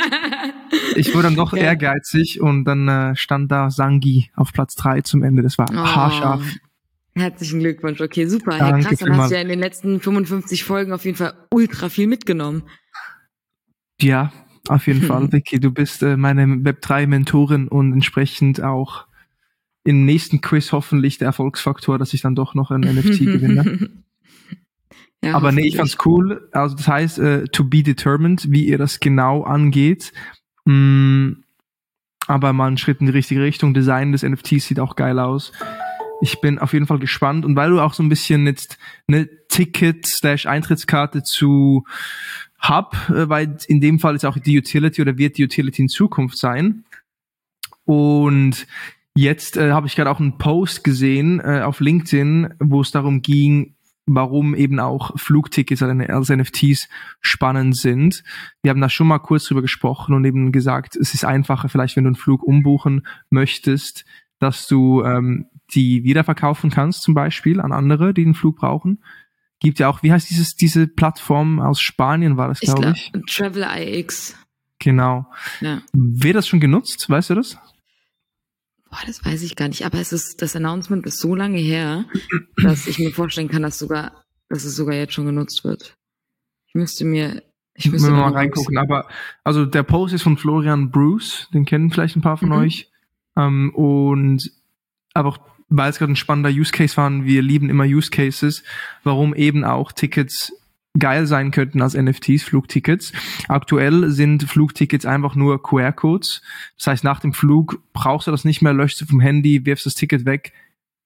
ich wurde dann doch ja. ehrgeizig und dann äh, stand da Sangi auf Platz drei zum Ende. Das war oh. haarscharf. Herzlichen Glückwunsch. Okay, super. Ja, krass. Dann hast du ja in den letzten 55 Folgen auf jeden Fall ultra viel mitgenommen. Ja, auf jeden Fall, Vicky. Du bist äh, meine Web3-Mentorin und entsprechend auch im nächsten Quiz hoffentlich der Erfolgsfaktor, dass ich dann doch noch ein NFT gewinne. Ja, Aber nee, ich fand's cool. Also das heißt, äh, to be determined, wie ihr das genau angeht. Mm, aber mal einen Schritt in die richtige Richtung. Design des NFTs sieht auch geil aus. Ich bin auf jeden Fall gespannt. Und weil du auch so ein bisschen jetzt eine Ticket-Eintrittskarte zu Hub, äh, weil in dem Fall ist auch die Utility oder wird die Utility in Zukunft sein. Und jetzt äh, habe ich gerade auch einen Post gesehen äh, auf LinkedIn, wo es darum ging, warum eben auch Flugtickets als NFTs spannend sind. Wir haben da schon mal kurz drüber gesprochen und eben gesagt, es ist einfacher vielleicht, wenn du einen Flug umbuchen möchtest, dass du ähm, die wiederverkaufen kannst, zum Beispiel an andere, die den Flug brauchen. Gibt ja auch, wie heißt dieses, diese Plattform aus Spanien war das, glaube ich. Glaub, Travel IX. Genau. Ja. Wird das schon genutzt? Weißt du das? Boah, das weiß ich gar nicht. Aber es ist, das Announcement ist so lange her, dass ich mir vorstellen kann, dass sogar, dass es sogar jetzt schon genutzt wird. Ich müsste mir, ich müsste mal reingucken. Aber, also der Post ist von Florian Bruce, den kennen vielleicht ein paar von mhm. euch. Ähm, und aber weil es gerade ein spannender Use Case war, wir lieben immer Use Cases, warum eben auch Tickets geil sein könnten als NFTs, Flugtickets. Aktuell sind Flugtickets einfach nur QR-Codes. Das heißt, nach dem Flug brauchst du das nicht mehr, löschst du vom Handy, wirfst das Ticket weg,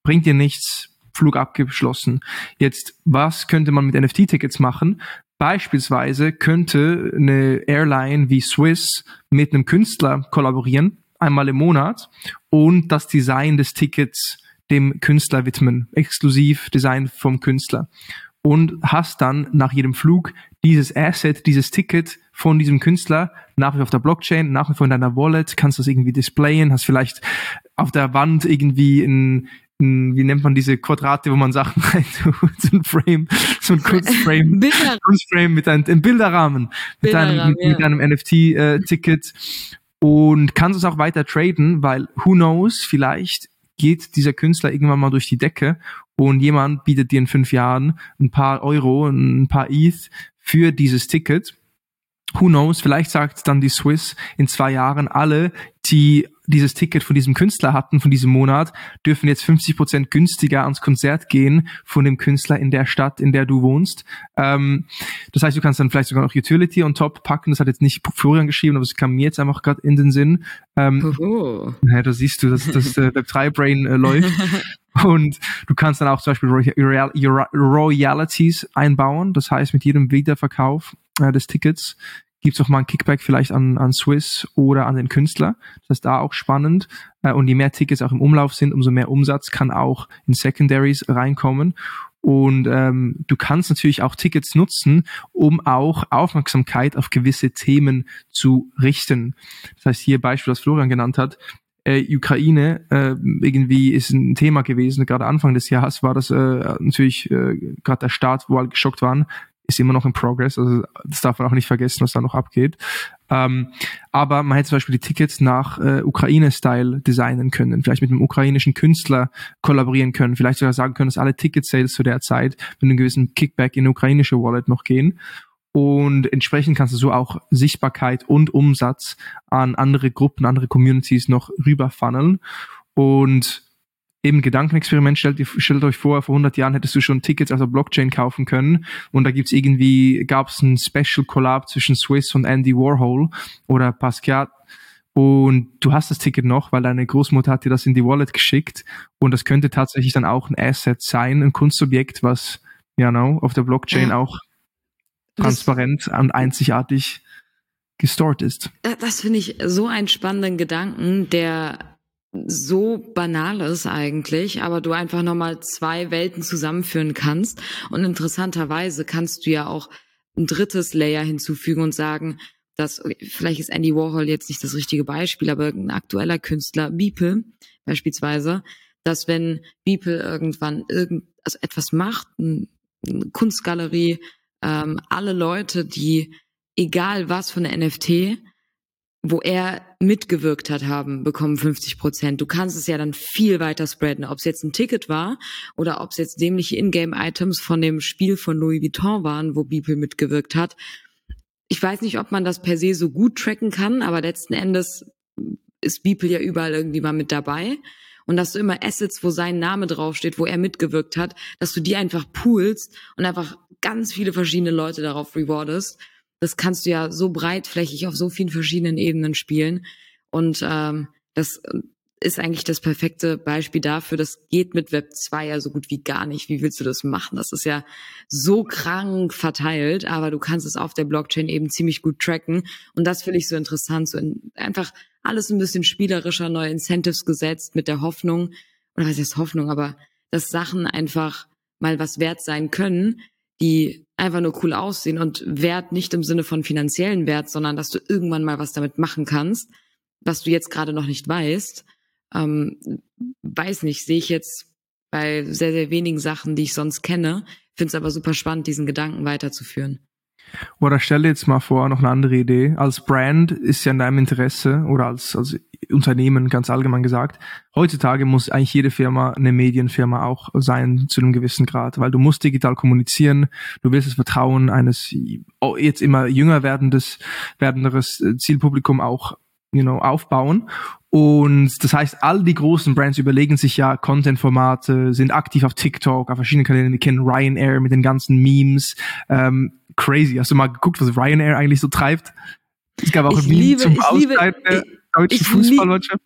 bringt dir nichts, Flug abgeschlossen. Jetzt, was könnte man mit NFT-Tickets machen? Beispielsweise könnte eine Airline wie Swiss mit einem Künstler kollaborieren, einmal im Monat, und das Design des Tickets dem Künstler widmen, exklusiv Design vom Künstler. Und hast dann nach jedem Flug dieses Asset, dieses Ticket von diesem Künstler nach wie vor auf der Blockchain, nach wie vor in deiner Wallet, kannst du das irgendwie displayen, hast vielleicht auf der Wand irgendwie ein, ein wie nennt man diese Quadrate, wo man Sachen rein tut, so ein Frame, so ein Kunstframe, Kunstframe mit einem, ein Bilderrahmen, mit Bilderrahmen, einem, ja. mit einem NFT-Ticket äh, und kannst es auch weiter traden, weil who knows, vielleicht geht dieser Künstler irgendwann mal durch die Decke und jemand bietet dir in fünf Jahren ein paar Euro, ein paar ETH für dieses Ticket. Who knows, vielleicht sagt dann die Swiss in zwei Jahren alle, die dieses Ticket von diesem Künstler hatten, von diesem Monat, dürfen jetzt 50 Prozent günstiger ans Konzert gehen von dem Künstler in der Stadt, in der du wohnst. Ähm, das heißt, du kannst dann vielleicht sogar noch Utility on top packen. Das hat jetzt nicht Florian geschrieben, aber es kam mir jetzt einfach gerade in den Sinn. Ähm, oh. ja, da siehst du, dass das äh, Web3-Brain äh, läuft. Und du kannst dann auch zum Beispiel Royal Royalities einbauen. Das heißt, mit jedem Wiederverkauf äh, des Tickets gibt es auch mal ein Kickback vielleicht an, an Swiss oder an den Künstler. Das ist da auch spannend. Äh, und je mehr Tickets auch im Umlauf sind, umso mehr Umsatz kann auch in Secondaries reinkommen. Und ähm, du kannst natürlich auch Tickets nutzen, um auch Aufmerksamkeit auf gewisse Themen zu richten. Das heißt, hier Beispiel, was Florian genannt hat, äh, Ukraine äh, irgendwie ist ein Thema gewesen. Gerade Anfang des Jahres war das äh, natürlich äh, gerade der Staat, wo alle geschockt waren, ist immer noch in Progress. Also das darf man auch nicht vergessen, was da noch abgeht. Ähm, aber man hätte zum Beispiel die Tickets nach äh, Ukraine-Style designen können, vielleicht mit einem ukrainischen Künstler kollaborieren können, vielleicht sogar sagen können, dass alle Ticket-Sales zu der Zeit mit einem gewissen Kickback in eine ukrainische Wallet noch gehen. Und entsprechend kannst du so auch Sichtbarkeit und Umsatz an andere Gruppen, andere Communities noch rüberfunneln. Und eben Gedankenexperiment, stellt, stellt euch vor, vor 100 Jahren hättest du schon Tickets auf der Blockchain kaufen können und da gibt's irgendwie, gab's ein Special Collab zwischen Swiss und Andy Warhol oder Pascal und du hast das Ticket noch, weil deine Großmutter hat dir das in die Wallet geschickt und das könnte tatsächlich dann auch ein Asset sein, ein Kunstobjekt, was, ja, you know, auf der Blockchain ja. auch transparent und einzigartig gestored ist. Das finde ich so einen spannenden Gedanken, der so banal ist eigentlich, aber du einfach nochmal zwei Welten zusammenführen kannst. Und interessanterweise kannst du ja auch ein drittes Layer hinzufügen und sagen, dass, vielleicht ist Andy Warhol jetzt nicht das richtige Beispiel, aber ein aktueller Künstler, Beeple beispielsweise, dass wenn Beeple irgendwann irgend, also etwas macht, eine Kunstgalerie, ähm, alle Leute, die, egal was von der NFT, wo er mitgewirkt hat, haben, bekommen 50 Prozent. Du kannst es ja dann viel weiter spreaden, ob es jetzt ein Ticket war oder ob es jetzt dämliche Ingame-Items von dem Spiel von Louis Vuitton waren, wo Beeple mitgewirkt hat. Ich weiß nicht, ob man das per se so gut tracken kann, aber letzten Endes ist Beeple ja überall irgendwie mal mit dabei. Und dass du immer Assets, wo sein Name draufsteht, wo er mitgewirkt hat, dass du die einfach poolst und einfach ganz viele verschiedene Leute darauf rewardest das kannst du ja so breitflächig auf so vielen verschiedenen Ebenen spielen. Und ähm, das ist eigentlich das perfekte Beispiel dafür. Das geht mit Web 2 ja so gut wie gar nicht. Wie willst du das machen? Das ist ja so krank verteilt, aber du kannst es auf der Blockchain eben ziemlich gut tracken. Und das finde ich so interessant. So in, einfach alles ein bisschen spielerischer, neue Incentives gesetzt mit der Hoffnung, oder was heißt Hoffnung, aber dass Sachen einfach mal was wert sein können, die einfach nur cool aussehen und Wert nicht im Sinne von finanziellen Wert, sondern dass du irgendwann mal was damit machen kannst, was du jetzt gerade noch nicht weißt. Ähm, weiß nicht, sehe ich jetzt bei sehr, sehr wenigen Sachen, die ich sonst kenne. Finde es aber super spannend, diesen Gedanken weiterzuführen. Oder stell dir jetzt mal vor, noch eine andere Idee. Als Brand ist ja in deinem Interesse oder als, als Unternehmen ganz allgemein gesagt, heutzutage muss eigentlich jede Firma eine Medienfirma auch sein zu einem gewissen Grad, weil du musst digital kommunizieren, du willst das Vertrauen eines jetzt immer jünger werdendes, werdenderes Zielpublikum auch you know, aufbauen. Und das heißt, all die großen Brands überlegen sich ja Content-Formate, sind aktiv auf TikTok, auf verschiedenen Kanälen. Wir kennen Ryanair mit den ganzen Memes. Ähm, crazy. Hast du mal geguckt, was Ryanair eigentlich so treibt? Es gab auch ich ein Meme liebe, zum Ausleiten deutschen Fußballmannschaft.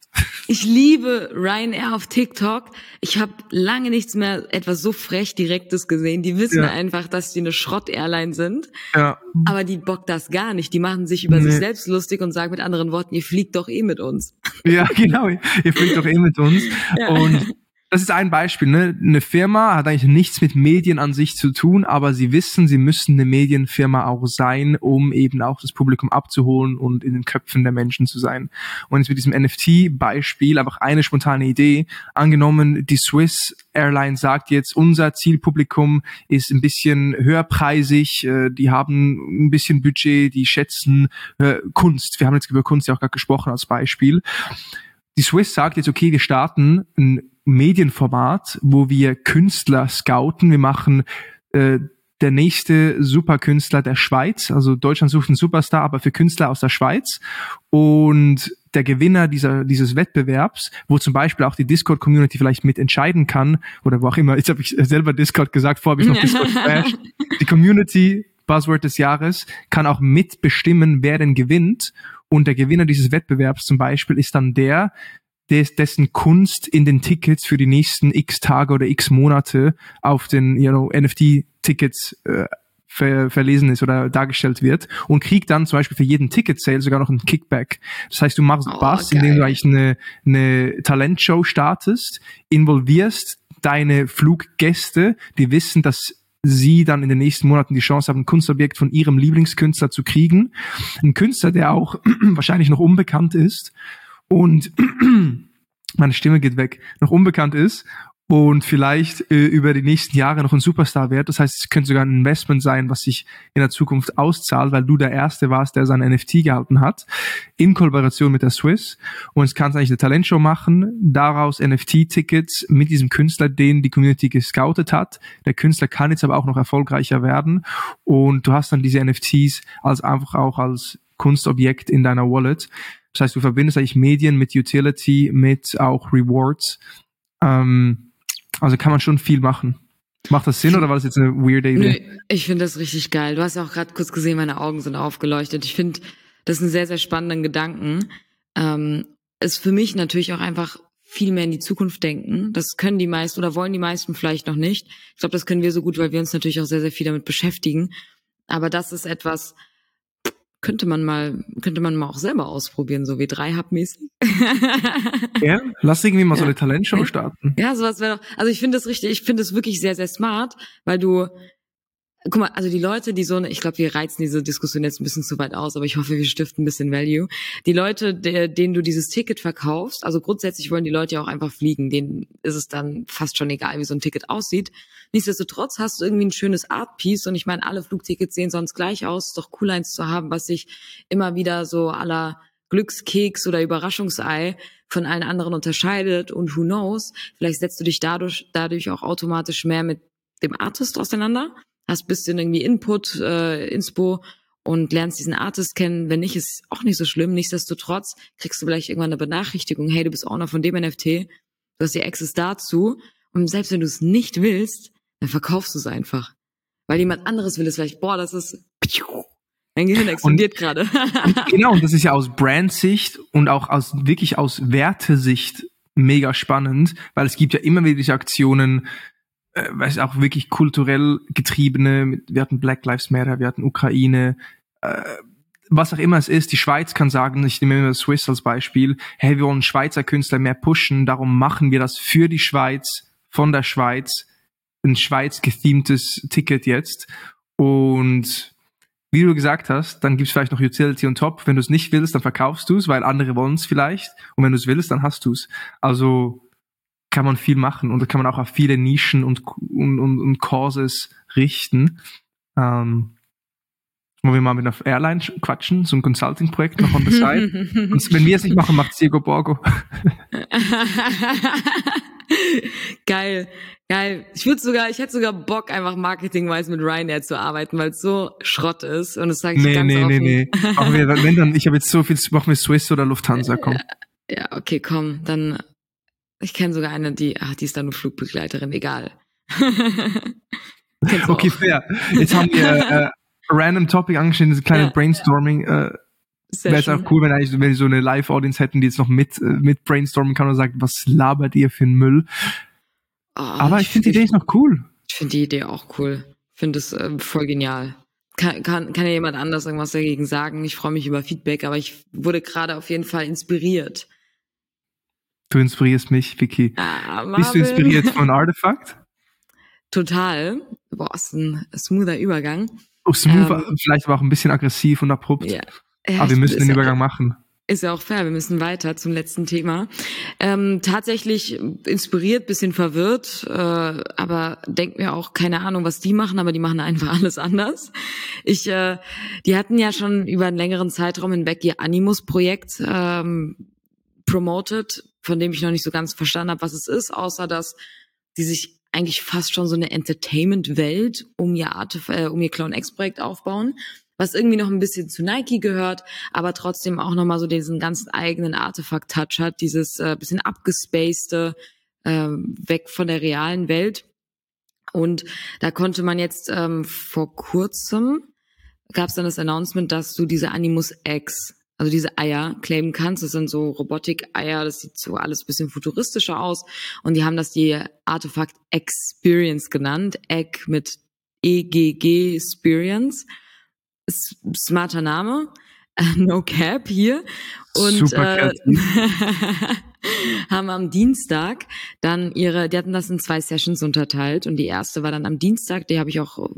ich liebe Ryanair auf TikTok. Ich habe lange nichts mehr etwas so frech Direktes gesehen. Die wissen ja. einfach, dass die eine Schrott-Airline sind. Ja. Aber die bockt das gar nicht. Die machen sich über nee. sich selbst lustig und sagen mit anderen Worten, ihr fliegt doch eh mit uns. Ja, genau. Ihr fliegt doch eh mit uns. Ja. Und das ist ein Beispiel. Ne? Eine Firma hat eigentlich nichts mit Medien an sich zu tun, aber sie wissen, sie müssen eine Medienfirma auch sein, um eben auch das Publikum abzuholen und in den Köpfen der Menschen zu sein. Und jetzt mit diesem NFT-Beispiel einfach eine spontane Idee. Angenommen, die Swiss Airline sagt jetzt, unser Zielpublikum ist ein bisschen höherpreisig, äh, die haben ein bisschen Budget, die schätzen äh, Kunst. Wir haben jetzt über Kunst ja auch gerade gesprochen als Beispiel. Die Swiss sagt jetzt, okay, wir starten ein Medienformat, wo wir Künstler scouten. Wir machen äh, der nächste Superkünstler der Schweiz. Also Deutschland sucht einen Superstar, aber für Künstler aus der Schweiz. Und der Gewinner dieser, dieses Wettbewerbs, wo zum Beispiel auch die Discord-Community vielleicht mit entscheiden kann, oder wo auch immer, jetzt habe ich selber Discord gesagt, vorher habe ich noch Discord gefasht. Die Community, Buzzword des Jahres, kann auch mitbestimmen, wer denn gewinnt. Und der Gewinner dieses Wettbewerbs zum Beispiel ist dann der, des, dessen Kunst in den Tickets für die nächsten x Tage oder x Monate auf den you know, NFT-Tickets äh, ver verlesen ist oder dargestellt wird und kriegt dann zum Beispiel für jeden Ticket-Sale sogar noch einen Kickback. Das heißt, du machst oh, Bass, geil. indem du eigentlich eine, eine Talentshow startest, involvierst deine Fluggäste, die wissen, dass sie dann in den nächsten Monaten die Chance haben, ein Kunstobjekt von ihrem Lieblingskünstler zu kriegen. Ein Künstler, der auch wahrscheinlich noch unbekannt ist und meine Stimme geht weg, noch unbekannt ist und vielleicht äh, über die nächsten Jahre noch ein Superstar wird. Das heißt, es könnte sogar ein Investment sein, was sich in der Zukunft auszahlt, weil du der Erste warst, der sein NFT gehalten hat, in Kollaboration mit der Swiss. Und es kannst eigentlich eine Talentshow machen, daraus NFT-Tickets mit diesem Künstler, den die Community gescoutet hat. Der Künstler kann jetzt aber auch noch erfolgreicher werden und du hast dann diese NFTs als einfach auch als Kunstobjekt in deiner Wallet. Das heißt, du verbindest eigentlich Medien mit Utility, mit auch Rewards. Ähm, also kann man schon viel machen. Macht das Sinn oder war das jetzt eine weirde Idee? Nö, ich finde das richtig geil. Du hast ja auch gerade kurz gesehen, meine Augen sind aufgeleuchtet. Ich finde, das ist ein sehr, sehr spannenden Gedanken. Ähm, ist für mich natürlich auch einfach viel mehr in die Zukunft denken. Das können die meisten oder wollen die meisten vielleicht noch nicht. Ich glaube, das können wir so gut, weil wir uns natürlich auch sehr, sehr viel damit beschäftigen. Aber das ist etwas, könnte man mal, könnte man mal auch selber ausprobieren, so wie drei Hub-mäßig. ja, lass irgendwie mal ja. so eine Talentshow starten. Ja, sowas wäre doch, also ich finde das richtig, ich finde das wirklich sehr, sehr smart, weil du, guck mal, also die Leute, die so, ich glaube, wir reizen diese Diskussion jetzt ein bisschen zu weit aus, aber ich hoffe, wir stiften ein bisschen Value. Die Leute, der, denen du dieses Ticket verkaufst, also grundsätzlich wollen die Leute ja auch einfach fliegen, denen ist es dann fast schon egal, wie so ein Ticket aussieht. Nichtsdestotrotz hast du irgendwie ein schönes Art-Piece und ich meine, alle Flugtickets sehen sonst gleich aus, ist doch cool eins zu haben, was sich immer wieder so aller Glückskeks oder Überraschungsei von allen anderen unterscheidet und who knows, vielleicht setzt du dich dadurch, dadurch auch automatisch mehr mit dem Artist auseinander hast bisschen irgendwie Input, äh, Inspo und lernst diesen Artist kennen. Wenn nicht, ist auch nicht so schlimm. Nichtsdestotrotz kriegst du vielleicht irgendwann eine Benachrichtigung, hey, du bist Owner von dem NFT, du hast die Access dazu. Und selbst wenn du es nicht willst, dann verkaufst du es einfach. Weil jemand anderes will es vielleicht, boah, das ist, mein Gehirn explodiert gerade. genau, und das ist ja aus Brandsicht und auch aus, wirklich aus Wertesicht mega spannend, weil es gibt ja immer wieder diese Aktionen, äh, weiß auch wirklich kulturell getriebene, wir hatten Black Lives Matter, wir hatten Ukraine, äh, was auch immer es ist, die Schweiz kann sagen, ich nehme immer Swiss als Beispiel, hey, wir wollen Schweizer Künstler mehr pushen, darum machen wir das für die Schweiz, von der Schweiz, ein Schweiz gethemtes Ticket jetzt. Und wie du gesagt hast, dann gibt's vielleicht noch Utility on top. Wenn du es nicht willst, dann verkaufst du es, weil andere wollen es vielleicht. Und wenn du es willst, dann hast du es. Also kann man viel machen und da kann man auch auf viele Nischen und, und, und, und Causes richten. Ähm, wollen wir mal mit einer Airline quatschen, so ein Consulting-Projekt noch on the side. und wenn wir es nicht machen, macht Diego Borgo. geil, geil. Ich würde sogar, ich hätte sogar Bock, einfach marketingweise mit Ryanair zu arbeiten, weil es so Schrott ist. Und das sage ich nee, ganz nee, offen. Nee, nee, nee. wir, wenn dann, ich habe jetzt so viel, machen wir Swiss oder Lufthansa, komm. Ja, okay, komm, dann ich kenne sogar eine, die, ach, die ist dann eine Flugbegleiterin, egal. okay, fair. Jetzt haben wir äh, random Topic angeschnitten, diese kleine ja, Brainstorming. Äh, Wäre es auch cool, wenn, eigentlich, wenn wir so eine Live-Audience hätten, die jetzt noch mit, äh, mit brainstormen kann und sagt, was labert ihr für einen Müll? Oh, Aber ich, ich finde die Idee ist noch cool. Ich finde die Idee auch cool. Ich finde es äh, voll genial. Kann, kann, kann ja jemand anders irgendwas dagegen sagen. Ich freue mich über Feedback, aber ich wurde gerade auf jeden Fall inspiriert. Du inspirierst mich, Vicky. Ah, Bist du inspiriert von Artifact? Total. Boah, ist ein smoother Übergang. Oh, smooth, ähm, vielleicht aber auch ein bisschen aggressiv und abrupt. Ja. Aber wir müssen den Übergang machen. Ist ja auch fair, wir müssen weiter zum letzten Thema. Ähm, tatsächlich inspiriert, bisschen verwirrt, äh, aber denk mir auch, keine Ahnung, was die machen, aber die machen einfach alles anders. Ich, äh, die hatten ja schon über einen längeren Zeitraum hinweg ihr Animus-Projekt ähm, promoted, von dem ich noch nicht so ganz verstanden habe, was es ist, außer dass die sich eigentlich fast schon so eine Entertainment-Welt um ihr Artef äh, um ihr Clown X-Projekt aufbauen was irgendwie noch ein bisschen zu Nike gehört, aber trotzdem auch nochmal so diesen ganzen eigenen Artefakt-Touch hat, dieses äh, bisschen abgespacede, äh, weg von der realen Welt. Und da konnte man jetzt ähm, vor kurzem, gab es dann das Announcement, dass du diese Animus X, also diese Eier claimen kannst. Das sind so Robotik-Eier, das sieht so alles bisschen futuristischer aus. Und die haben das die Artefakt Experience genannt. Egg mit EGG Experience smarter Name, No Cap hier. Und äh, haben am Dienstag dann ihre, die hatten das in zwei Sessions unterteilt und die erste war dann am Dienstag, die habe ich auch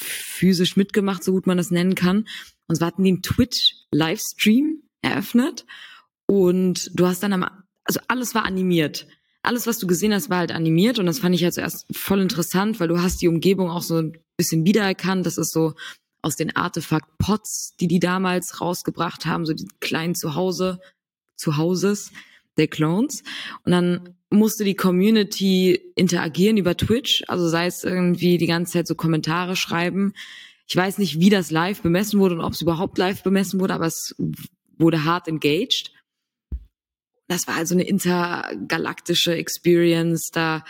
physisch mitgemacht, so gut man das nennen kann. Und zwar hatten die einen Twitch-Livestream eröffnet und du hast dann am, also alles war animiert. Alles, was du gesehen hast, war halt animiert und das fand ich ja zuerst voll interessant, weil du hast die Umgebung auch so ein bisschen wiedererkannt. Das ist so aus den Artefakt-Pots, die die damals rausgebracht haben, so die kleinen Zuhause, Zuhauses der Clones. Und dann musste die Community interagieren über Twitch, also sei es irgendwie die ganze Zeit so Kommentare schreiben. Ich weiß nicht, wie das live bemessen wurde und ob es überhaupt live bemessen wurde, aber es wurde hart engaged das war also eine intergalaktische Experience. Da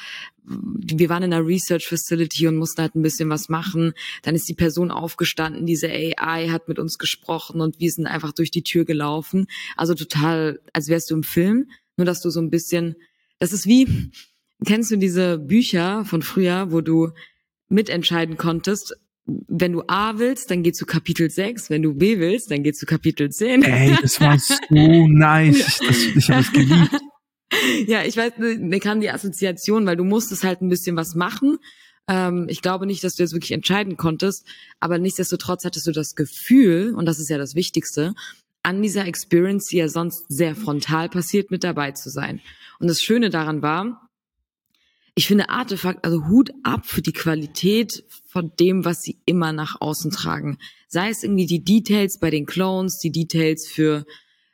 wir waren in einer Research Facility und mussten halt ein bisschen was machen. Dann ist die Person aufgestanden, diese AI hat mit uns gesprochen und wir sind einfach durch die Tür gelaufen. Also total, als wärst du im Film, nur dass du so ein bisschen, das ist wie, kennst du diese Bücher von früher, wo du mitentscheiden konntest, wenn du A willst, dann geh zu Kapitel 6. Wenn du B willst, dann geh zu Kapitel 10. Ey, das war so nice. Das, ich habe es geliebt. Ja, ich weiß, mir kam die Assoziation, weil du musstest halt ein bisschen was machen. Ähm, ich glaube nicht, dass du jetzt wirklich entscheiden konntest, aber nichtsdestotrotz hattest du das Gefühl, und das ist ja das Wichtigste, an dieser Experience, die ja sonst sehr frontal passiert, mit dabei zu sein. Und das Schöne daran war, ich finde Artefakt, also Hut ab für die Qualität von dem, was sie immer nach außen tragen. Sei es irgendwie die Details bei den Clones, die Details für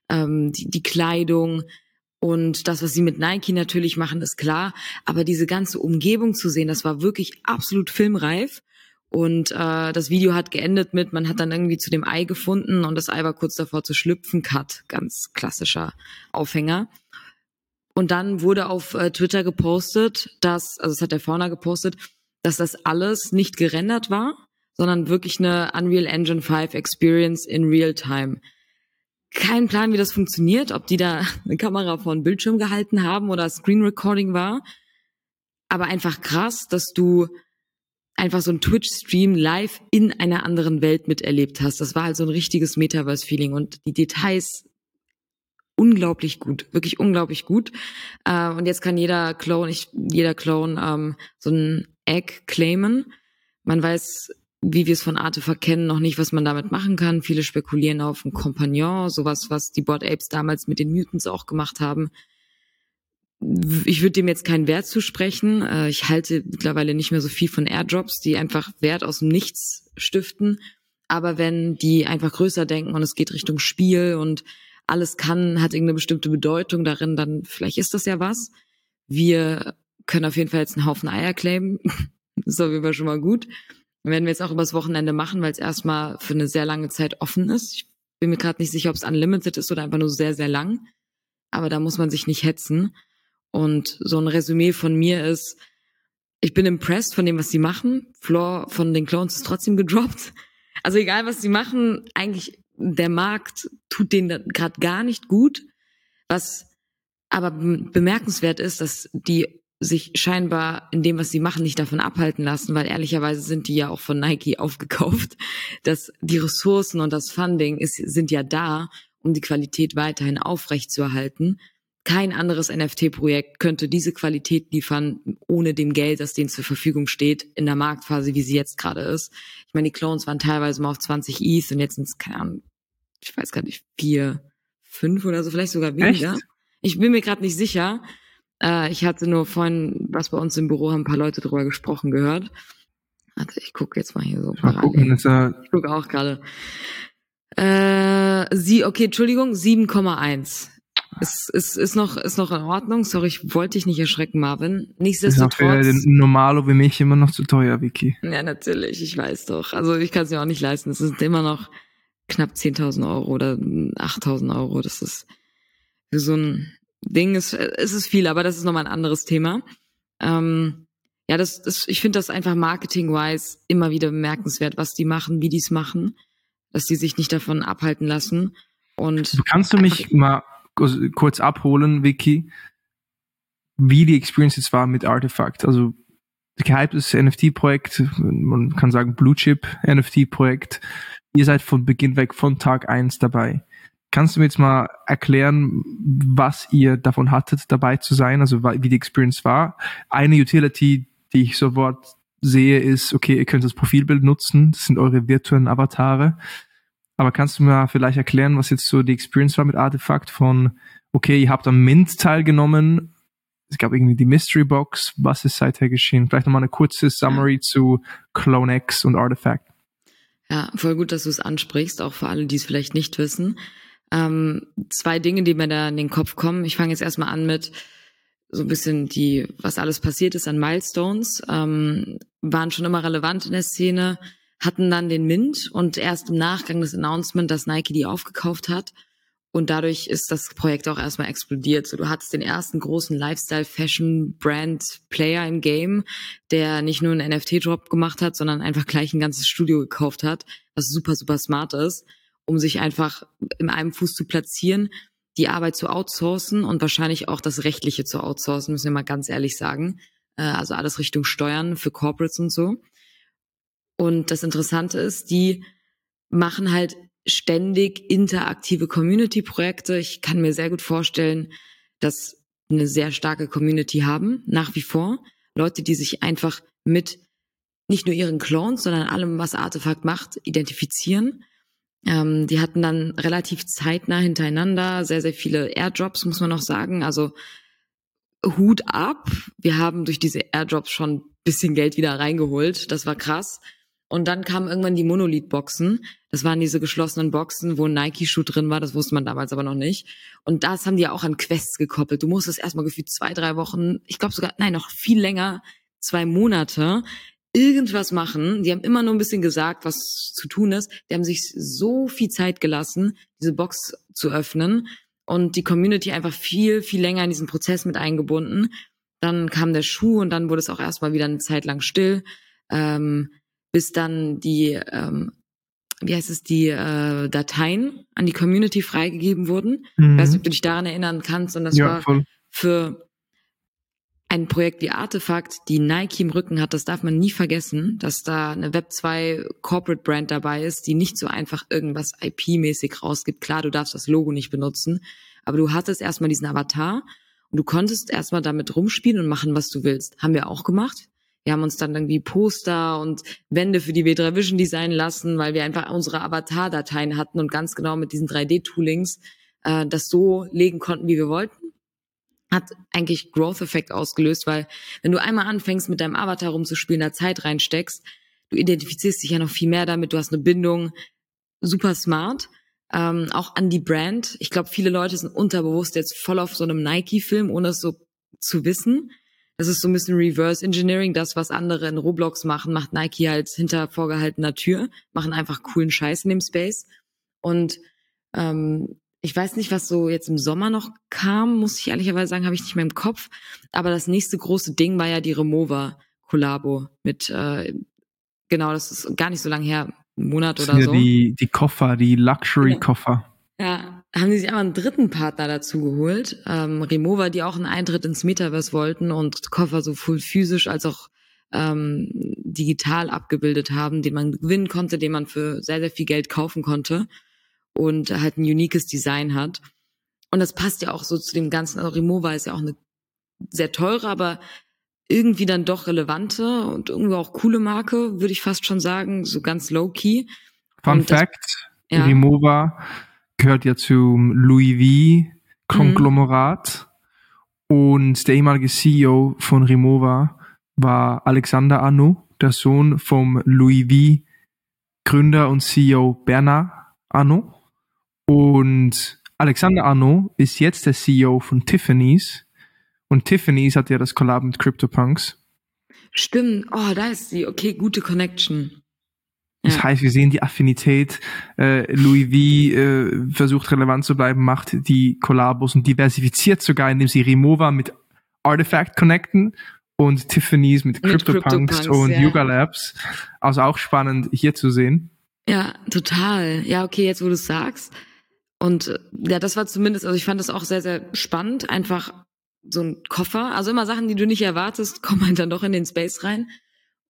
ähm, die, die Kleidung und das, was sie mit Nike natürlich machen, ist klar. Aber diese ganze Umgebung zu sehen, das war wirklich absolut filmreif. Und äh, das Video hat geendet mit, man hat dann irgendwie zu dem Ei gefunden und das Ei war kurz davor zu schlüpfen. Cut, ganz klassischer Aufhänger. Und dann wurde auf äh, Twitter gepostet, dass, also es hat der Fauna gepostet, dass das alles nicht gerendert war, sondern wirklich eine Unreal Engine 5 Experience in Real Time. Kein Plan, wie das funktioniert, ob die da eine Kamera vor einen Bildschirm gehalten haben oder Screen Recording war. Aber einfach krass, dass du einfach so ein Twitch-Stream live in einer anderen Welt miterlebt hast. Das war halt so ein richtiges Metaverse-Feeling und die Details unglaublich gut, wirklich unglaublich gut. Äh, und jetzt kann jeder Clone, ich, jeder Clone ähm, so ein Egg claimen. Man weiß, wie wir es von Artefakt kennen, noch nicht, was man damit machen kann. Viele spekulieren auf ein Kompagnon, sowas, was die Board Apes damals mit den Mutants auch gemacht haben. Ich würde dem jetzt keinen Wert zusprechen. Äh, ich halte mittlerweile nicht mehr so viel von Airdrops, die einfach Wert aus dem Nichts stiften. Aber wenn die einfach größer denken und es geht Richtung Spiel und alles kann, hat irgendeine bestimmte Bedeutung darin, dann vielleicht ist das ja was. Wir können auf jeden Fall jetzt einen Haufen Eier claimen. das ist auf jeden Fall schon mal gut. werden wir jetzt auch übers Wochenende machen, weil es erstmal für eine sehr lange Zeit offen ist. Ich bin mir gerade nicht sicher, ob es unlimited ist oder einfach nur sehr, sehr lang. Aber da muss man sich nicht hetzen. Und so ein Resümee von mir ist, ich bin impressed von dem, was sie machen. Floor von den Clones ist trotzdem gedroppt. Also egal, was sie machen, eigentlich der Markt tut denen gerade gar nicht gut. Was aber bemerkenswert ist, dass die sich scheinbar in dem, was sie machen, nicht davon abhalten lassen, weil ehrlicherweise sind die ja auch von Nike aufgekauft. Dass die Ressourcen und das Funding ist, sind ja da, um die Qualität weiterhin aufrechtzuerhalten. Kein anderes NFT-Projekt könnte diese Qualität liefern, ohne dem Geld, das denen zur Verfügung steht, in der Marktphase, wie sie jetzt gerade ist. Ich meine, die Clones waren teilweise mal auf 20 ETH und jetzt sind es, keine Ahnung, ich weiß gar nicht, vier, fünf oder so, vielleicht sogar weniger. Echt? Ich bin mir gerade nicht sicher. Äh, ich hatte nur vorhin, was bei uns im Büro haben ein paar Leute drüber gesprochen gehört. Warte, ich gucke jetzt mal hier so. Mal gucken, ist er ich gucke auch gerade. Äh, sie, okay, Entschuldigung, 7,1. Es ist, ist, noch, ist noch in Ordnung. Sorry, ich wollte dich nicht erschrecken, Marvin. Nichtsdestotrotz. Ist für Normalo wie mich immer noch zu teuer, Vicky. Ja, natürlich. Ich weiß doch. Also ich kann es mir auch nicht leisten. Es sind immer noch knapp 10.000 Euro oder 8.000 Euro. Das ist für so ein Ding. Ist, es ist viel, aber das ist nochmal ein anderes Thema. Ähm, ja, das, das, ich finde das einfach marketing-wise immer wieder bemerkenswert, was die machen, wie die es machen, dass die sich nicht davon abhalten lassen. Und kannst du mich mal kurz abholen, Vicky, wie die Experience jetzt war mit Artifact? Also gehyptes NFT-Projekt, man kann sagen Blue Chip NFT-Projekt. Ihr seid von Beginn weg, von Tag eins dabei. Kannst du mir jetzt mal erklären, was ihr davon hattet, dabei zu sein, also wie die Experience war? Eine Utility, die ich sofort sehe, ist, okay, ihr könnt das Profilbild nutzen, das sind eure virtuellen Avatare. Aber kannst du mir vielleicht erklären, was jetzt so die Experience war mit Artefakt von, okay, ihr habt am Mint teilgenommen, es gab irgendwie die Mystery Box, was ist seither geschehen? Vielleicht nochmal eine kurze Summary zu CloneX und Artifact. Ja, voll gut, dass du es ansprichst, auch für alle, die es vielleicht nicht wissen. Ähm, zwei Dinge, die mir da in den Kopf kommen. Ich fange jetzt erstmal an mit so ein bisschen die, was alles passiert ist an Milestones, ähm, waren schon immer relevant in der Szene hatten dann den Mint und erst im Nachgang das Announcement, dass Nike die aufgekauft hat. Und dadurch ist das Projekt auch erstmal explodiert. So, du hattest den ersten großen Lifestyle-Fashion-Brand-Player im Game, der nicht nur einen NFT-Drop gemacht hat, sondern einfach gleich ein ganzes Studio gekauft hat, was super, super smart ist, um sich einfach in einem Fuß zu platzieren, die Arbeit zu outsourcen und wahrscheinlich auch das Rechtliche zu outsourcen, müssen wir mal ganz ehrlich sagen. Äh, also alles Richtung Steuern für Corporates und so. Und das Interessante ist, die machen halt ständig interaktive Community-Projekte. Ich kann mir sehr gut vorstellen, dass eine sehr starke Community haben, nach wie vor. Leute, die sich einfach mit nicht nur ihren Clones, sondern allem, was Artefakt macht, identifizieren. Ähm, die hatten dann relativ zeitnah hintereinander sehr, sehr viele Airdrops, muss man noch sagen. Also Hut ab. Wir haben durch diese Airdrops schon bisschen Geld wieder reingeholt. Das war krass. Und dann kamen irgendwann die Monolith-Boxen. Das waren diese geschlossenen Boxen, wo ein Nike-Schuh drin war. Das wusste man damals aber noch nicht. Und das haben die ja auch an Quests gekoppelt. Du musstest erstmal gefühlt zwei, drei Wochen, ich glaube sogar, nein, noch viel länger, zwei Monate, irgendwas machen. Die haben immer nur ein bisschen gesagt, was zu tun ist. Die haben sich so viel Zeit gelassen, diese Box zu öffnen und die Community einfach viel, viel länger in diesen Prozess mit eingebunden. Dann kam der Schuh und dann wurde es auch erstmal wieder eine Zeit lang still. Ähm, bis dann die, ähm, wie heißt es, die äh, Dateien an die Community freigegeben wurden. Mhm. Ich weiß nicht, ob du dich daran erinnern kannst. Und das ja, war voll. für ein Projekt wie Artefakt, die Nike im Rücken hat, das darf man nie vergessen, dass da eine Web 2 Corporate Brand dabei ist, die nicht so einfach irgendwas IP-mäßig rausgibt. Klar, du darfst das Logo nicht benutzen, aber du hattest erstmal diesen Avatar und du konntest erstmal damit rumspielen und machen, was du willst. Haben wir auch gemacht. Wir haben uns dann irgendwie Poster und Wände für die W3 Vision designen lassen, weil wir einfach unsere Avatar-Dateien hatten und ganz genau mit diesen 3D-Toolings äh, das so legen konnten, wie wir wollten. Hat eigentlich Growth-Effekt ausgelöst, weil wenn du einmal anfängst, mit deinem Avatar rumzuspielen, da Zeit reinsteckst, du identifizierst dich ja noch viel mehr damit, du hast eine Bindung, super smart. Ähm, auch an die Brand. Ich glaube, viele Leute sind unterbewusst jetzt voll auf so einem Nike-Film, ohne es so zu wissen. Das ist so ein bisschen Reverse Engineering. Das, was andere in Roblox machen, macht Nike halt hinter vorgehaltener Tür, machen einfach coolen Scheiß in dem Space. Und ähm, ich weiß nicht, was so jetzt im Sommer noch kam, muss ich ehrlicherweise sagen, habe ich nicht mehr im Kopf. Aber das nächste große Ding war ja die Remover Kollabo mit, äh, genau, das ist gar nicht so lange her, einen Monat oder ja so. Die, die Koffer, die Luxury-Koffer. Ja, haben die sich einfach einen dritten Partner dazu geholt. Ähm, Remover, die auch einen Eintritt ins Metaverse wollten und Koffer sowohl physisch als auch ähm, digital abgebildet haben, den man gewinnen konnte, den man für sehr, sehr viel Geld kaufen konnte und halt ein uniques Design hat. Und das passt ja auch so zu dem ganzen, also Remover ist ja auch eine sehr teure, aber irgendwie dann doch relevante und irgendwie auch coole Marke, würde ich fast schon sagen, so ganz low-key. Fun und Fact, das, ja. Remover gehört ja zum Louis V Konglomerat mhm. und der ehemalige CEO von Remova war Alexander Arnaud, der Sohn vom Louis V Gründer und CEO Bernard Arnaud und Alexander Arnaud ist jetzt der CEO von Tiffany's und Tiffany's hat ja das Collab mit CryptoPunks. Stimmt, oh, da ist die, okay, gute Connection. Das heißt, wir sehen die Affinität. Äh, Louis V äh, versucht relevant zu bleiben, macht die Kollabos und diversifiziert sogar, indem sie Remova mit Artifact connecten und Tiffany's mit, mit CryptoPunks Crypto und ja. Yuga Labs. Also auch spannend hier zu sehen. Ja, total. Ja, okay, jetzt wo du es sagst. Und äh, ja, das war zumindest, also ich fand das auch sehr, sehr spannend. Einfach so ein Koffer. Also immer Sachen, die du nicht erwartest, kommen halt dann doch in den Space rein.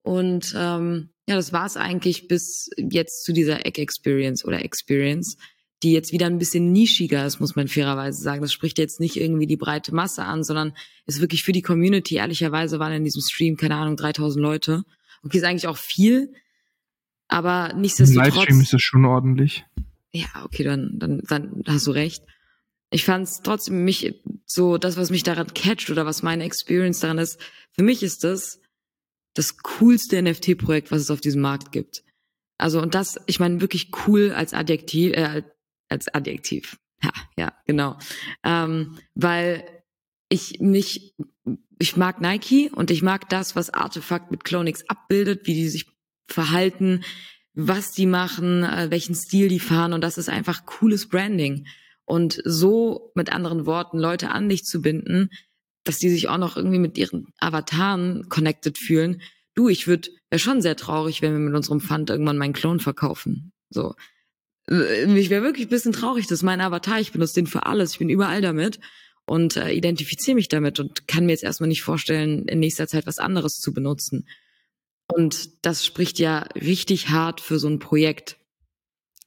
Und ähm, ja, das war es eigentlich bis jetzt zu dieser Egg-Experience oder Experience, die jetzt wieder ein bisschen nischiger ist, muss man fairerweise sagen. Das spricht jetzt nicht irgendwie die breite Masse an, sondern ist wirklich für die Community. Ehrlicherweise waren in diesem Stream, keine Ahnung, 3000 Leute. Okay, ist eigentlich auch viel, aber nichtsdestotrotz. Im Livestream ist das schon ordentlich. Ja, okay, dann, dann, dann hast du recht. Ich fand es trotzdem mich so, das, was mich daran catcht oder was meine Experience daran ist, für mich ist das das coolste NFT-Projekt, was es auf diesem Markt gibt. Also und das, ich meine wirklich cool als Adjektiv, äh, als Adjektiv. Ja, ja, genau. Ähm, weil ich mich, ich mag Nike und ich mag das, was Artefakt mit Clonix abbildet, wie die sich verhalten, was die machen, äh, welchen Stil die fahren und das ist einfach cooles Branding. Und so mit anderen Worten Leute an dich zu binden, dass die sich auch noch irgendwie mit ihren Avataren connected fühlen. Du, ich würde, wäre schon sehr traurig, wenn wir mit unserem Fund irgendwann meinen Klon verkaufen. So. Äh, ich wäre wirklich ein bisschen traurig, das ist mein Avatar, ich benutze den für alles, ich bin überall damit und äh, identifiziere mich damit und kann mir jetzt erstmal nicht vorstellen, in nächster Zeit was anderes zu benutzen. Und das spricht ja richtig hart für so ein Projekt.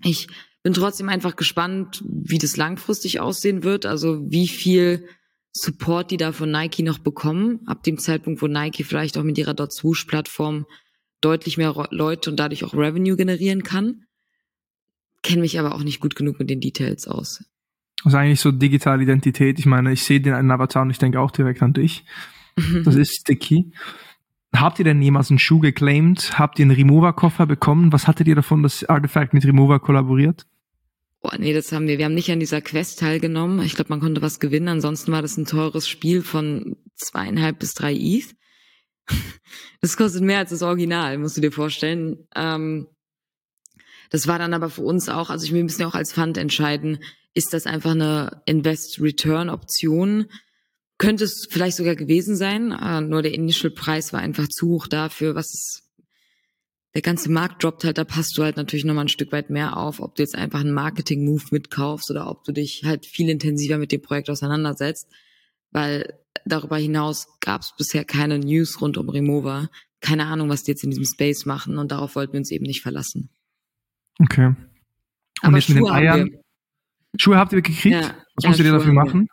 Ich bin trotzdem einfach gespannt, wie das langfristig aussehen wird, also wie viel Support die da von Nike noch bekommen, ab dem Zeitpunkt, wo Nike vielleicht auch mit ihrer Dot Swoosh Plattform deutlich mehr Leute und dadurch auch Revenue generieren kann. Kenne mich aber auch nicht gut genug mit den Details aus. Also eigentlich so digitale Identität. Ich meine, ich sehe den einen Avatar und ich denke auch direkt an dich. Das ist sticky. Habt ihr denn jemals einen Schuh geclaimed? Habt ihr einen Remover-Koffer bekommen? Was hattet ihr davon, dass Artifact mit Remover kollaboriert? Oh, nee, das haben wir. Wir haben nicht an dieser Quest teilgenommen. Ich glaube, man konnte was gewinnen. Ansonsten war das ein teures Spiel von zweieinhalb bis drei ETH. Das kostet mehr als das Original, musst du dir vorstellen. Ähm, das war dann aber für uns auch, also ich wir müssen ja auch als Fund entscheiden, ist das einfach eine Invest-Return-Option? Könnte es vielleicht sogar gewesen sein, äh, nur der Initial-Preis war einfach zu hoch dafür, was es der ganze Markt droppt halt, da passt du halt natürlich nochmal ein Stück weit mehr auf, ob du jetzt einfach einen Marketing-Move mitkaufst oder ob du dich halt viel intensiver mit dem Projekt auseinandersetzt, weil darüber hinaus gab es bisher keine News rund um Remover. Keine Ahnung, was die jetzt in diesem Space machen und darauf wollten wir uns eben nicht verlassen. Okay. Und Aber jetzt Schuhe mit den Eiern. Schuhe habt ihr gekriegt? Ja, was ja, musstet ihr dafür machen?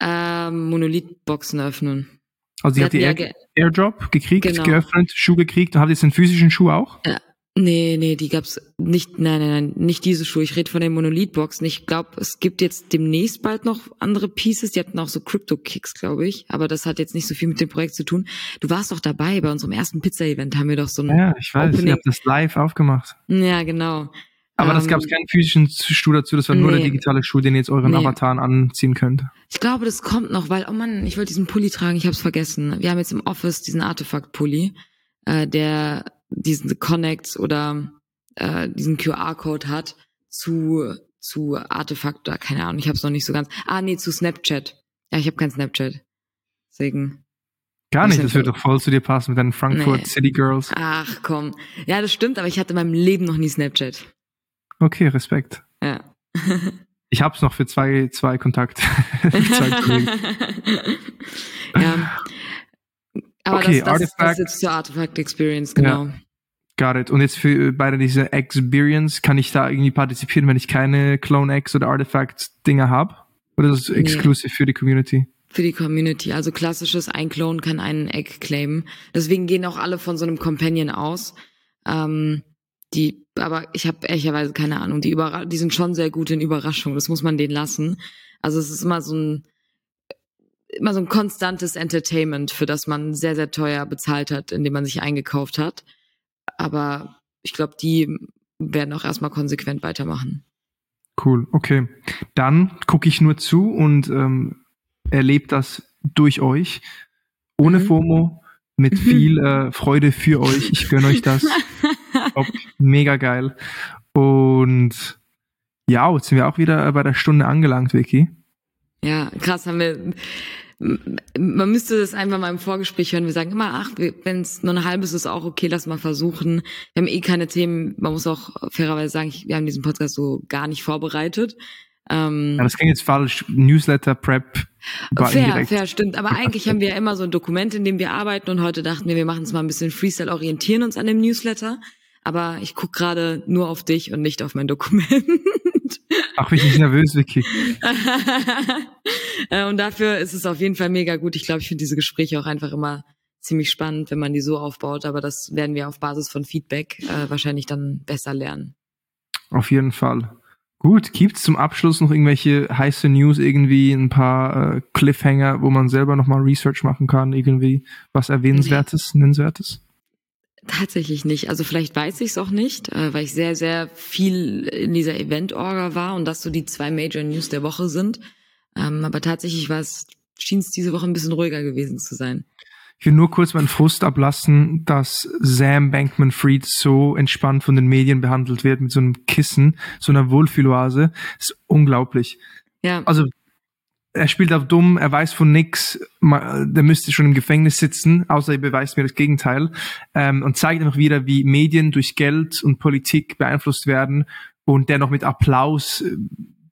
Ähm, Monolith-Boxen öffnen. Also ihr habt die Air Airdrop gekriegt, genau. geöffnet, Schuh gekriegt. Habt ihr jetzt den physischen Schuh auch? Ja. Nee, nee, die gab's nicht, nein, nein, nein, nicht diese Schuhe. Ich rede von den Monolith-Boxen. Ich glaube, es gibt jetzt demnächst bald noch andere Pieces. Die hatten auch so Crypto-Kicks, glaube ich. Aber das hat jetzt nicht so viel mit dem Projekt zu tun. Du warst doch dabei, bei unserem ersten Pizza-Event haben wir doch so ein Ja, ich weiß, Opening. ich habe das live aufgemacht. Ja, genau. Aber ähm, das gab es keinen physischen Schuh dazu, das war nur nee. der digitale Schuh, den ihr jetzt euren nee. Avataren anziehen könnt. Ich glaube, das kommt noch, weil, oh Mann, ich wollte diesen Pulli tragen, ich habe es vergessen. Wir haben jetzt im Office diesen Artefakt-Pulli, äh, der diesen Connects oder äh, diesen QR-Code hat zu zu Artefakt oder keine Ahnung, ich habe es noch nicht so ganz. Ah, nee, zu Snapchat. Ja, ich habe kein Snapchat. Deswegen. Gar nicht, das wird doch voll zu dir passen mit deinen Frankfurt nee. City Girls. Ach komm. Ja, das stimmt, aber ich hatte in meinem Leben noch nie Snapchat. Okay, Respekt. Ja. ich hab's noch für zwei, zwei Kontakte. ja. Aber okay, das, das, Artifact. das ist jetzt zur Artifact Experience, genau. Ja. Got it. Und jetzt für beide diese Experience, kann ich da irgendwie partizipieren, wenn ich keine Clone X oder Artifact Dinger habe? Oder ist das exklusiv nee. für die Community? Für die Community. Also klassisches, ein Clone kann einen Egg claimen. Deswegen gehen auch alle von so einem Companion aus. Ähm, die, aber ich habe ehrlicherweise keine Ahnung. Die, Überra die sind schon sehr gut in Überraschung. Das muss man denen lassen. Also es ist immer so ein immer so ein konstantes Entertainment, für das man sehr, sehr teuer bezahlt hat, indem man sich eingekauft hat. Aber ich glaube, die werden auch erstmal konsequent weitermachen. Cool, okay. Dann gucke ich nur zu und ähm, erlebe das durch euch. Ohne mhm. FOMO, mit viel äh, Freude für euch. Ich gönne euch das. Top, mega geil. Und ja, jetzt sind wir auch wieder bei der Stunde angelangt, Vicky. Ja, krass, haben wir. Man müsste das einfach mal im Vorgespräch hören. Wir sagen immer, ach, wenn es nur eine halbe ist, ist auch okay, lass mal versuchen. Wir haben eh keine Themen. Man muss auch fairerweise sagen, wir haben diesen Podcast so gar nicht vorbereitet. Ähm, ja, das klingt jetzt falsch. Newsletter, Prep. Fair, indirekt. fair, stimmt. Aber eigentlich haben wir ja immer so ein Dokument, in dem wir arbeiten und heute dachten wir, wir machen es mal ein bisschen Freestyle, orientieren uns an dem Newsletter. Aber ich guck gerade nur auf dich und nicht auf mein Dokument. Ach, bin ich nervös, Vicky. Äh, und dafür ist es auf jeden Fall mega gut. Ich glaube, ich finde diese Gespräche auch einfach immer ziemlich spannend, wenn man die so aufbaut. Aber das werden wir auf Basis von Feedback äh, wahrscheinlich dann besser lernen. Auf jeden Fall. Gut, gibt's zum Abschluss noch irgendwelche heiße News, irgendwie ein paar äh, Cliffhanger, wo man selber nochmal Research machen kann, irgendwie was Erwähnenswertes. Nennenswertes? Tatsächlich nicht. Also vielleicht weiß ich es auch nicht, äh, weil ich sehr, sehr viel in dieser Event-Orga war und das so die zwei Major News der Woche sind. Ähm, aber tatsächlich war es, schien es diese Woche ein bisschen ruhiger gewesen zu sein. Ich will nur kurz meinen Frust ablassen, dass Sam Bankman-Fried so entspannt von den Medien behandelt wird mit so einem Kissen, so einer Wohlfühloase. Das ist unglaublich. Ja. Also er spielt auf dumm, er weiß von nix, der müsste schon im Gefängnis sitzen, außer er beweist mir das Gegenteil ähm, und zeigt einfach wieder, wie Medien durch Geld und Politik beeinflusst werden und der noch mit Applaus äh,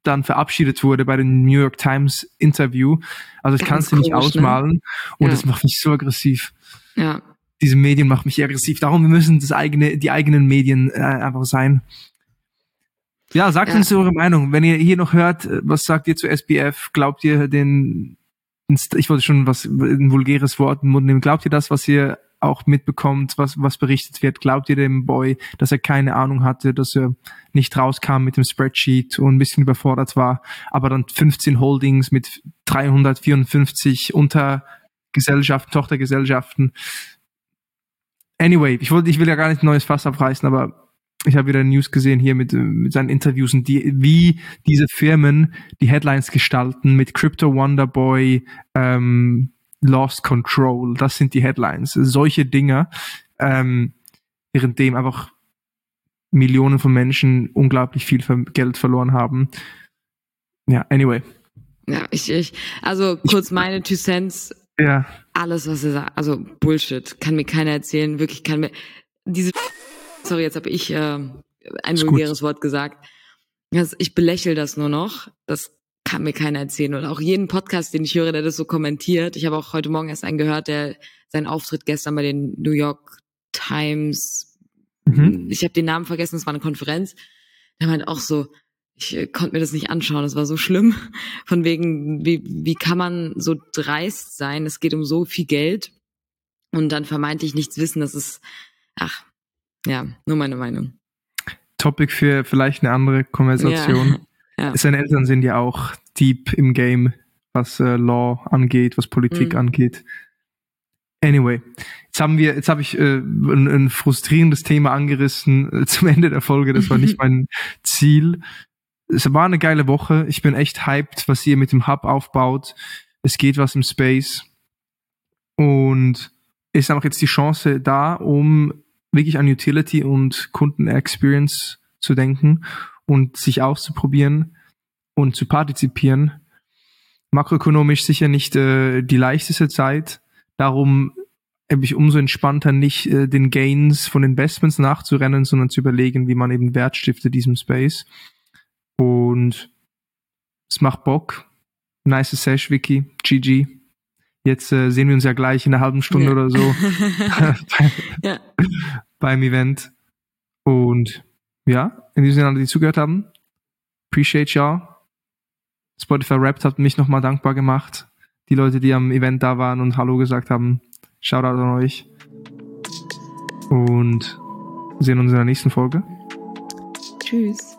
dann verabschiedet wurde bei dem New York Times Interview. Also ich kann es dir nicht ne? ausmalen ne? und ja. das macht mich so aggressiv. Ja. Diese Medien machen mich aggressiv. Darum müssen das eigene, die eigenen Medien äh, einfach sein. Ja, sagt ja. uns eure Meinung. Wenn ihr hier noch hört, äh, was sagt ihr zu SBF? Glaubt ihr den, ich wollte schon was, ein vulgäres Wort im Mund nehmen. Glaubt ihr das, was ihr auch mitbekommt, was, was berichtet wird? Glaubt ihr dem Boy, dass er keine Ahnung hatte, dass er nicht rauskam mit dem Spreadsheet und ein bisschen überfordert war, aber dann 15 Holdings mit 354 Untergesellschaften, Tochtergesellschaften. Anyway, ich wollte, ich will ja gar nicht ein neues Fass abreißen, aber ich habe wieder News gesehen hier mit, mit seinen Interviews und die, wie diese Firmen die Headlines gestalten mit Crypto Wonder Boy, ähm, Lost Control, das sind die Headlines. Solche Dinge, ähm, währenddem einfach Millionen von Menschen unglaublich viel Geld verloren haben. Ja, anyway. Ja, ich, ich also kurz ich, meine Two Cents. Ja. Alles, was er sagt, also Bullshit, kann mir keiner erzählen, wirklich kann mir diese sorry, jetzt habe ich äh, ein vulgäres Wort gesagt. Also ich belächle das nur noch. Das kann mir keiner erzählen. Und auch jeden Podcast, den ich höre, der das so kommentiert. Ich habe auch heute Morgen erst einen gehört, der seinen Auftritt gestern bei den New York Times, mhm. ich habe den Namen vergessen, es war eine Konferenz. Der meint auch so, ich äh, konnte mir das nicht anschauen, das war so schlimm. Von wegen, wie, wie kann man so dreist sein? Es geht um so viel Geld und dann vermeintlich nichts wissen. Das ist, ach, ja, nur meine Meinung. Topic für vielleicht eine andere Konversation. Ja. ja. Seine Eltern sind ja auch deep im Game, was äh, Law angeht, was Politik mhm. angeht. Anyway, jetzt haben wir, jetzt habe ich äh, ein, ein, frustrierendes Thema angerissen äh, zum Ende der Folge. Das war nicht mein Ziel. Es war eine geile Woche. Ich bin echt hyped, was ihr mit dem Hub aufbaut. Es geht was im Space und ist einfach jetzt die Chance da, um wirklich an Utility und Kunden-Experience zu denken und sich auszuprobieren und zu partizipieren. Makroökonomisch sicher nicht äh, die leichteste Zeit. Darum habe ich umso entspannter, nicht äh, den Gains von Investments nachzurennen, sondern zu überlegen, wie man eben Wert stiftet diesem Space. Und es macht Bock. Nice Sesh, Wiki. GG. Jetzt äh, sehen wir uns ja gleich in einer halben Stunde ja. oder so ja. beim Event. Und ja, in diesem Sinne, die zugehört haben, appreciate y'all. Spotify Rapped hat mich nochmal dankbar gemacht. Die Leute, die am Event da waren und Hallo gesagt haben, Shoutout an euch. Und sehen uns in der nächsten Folge. Tschüss.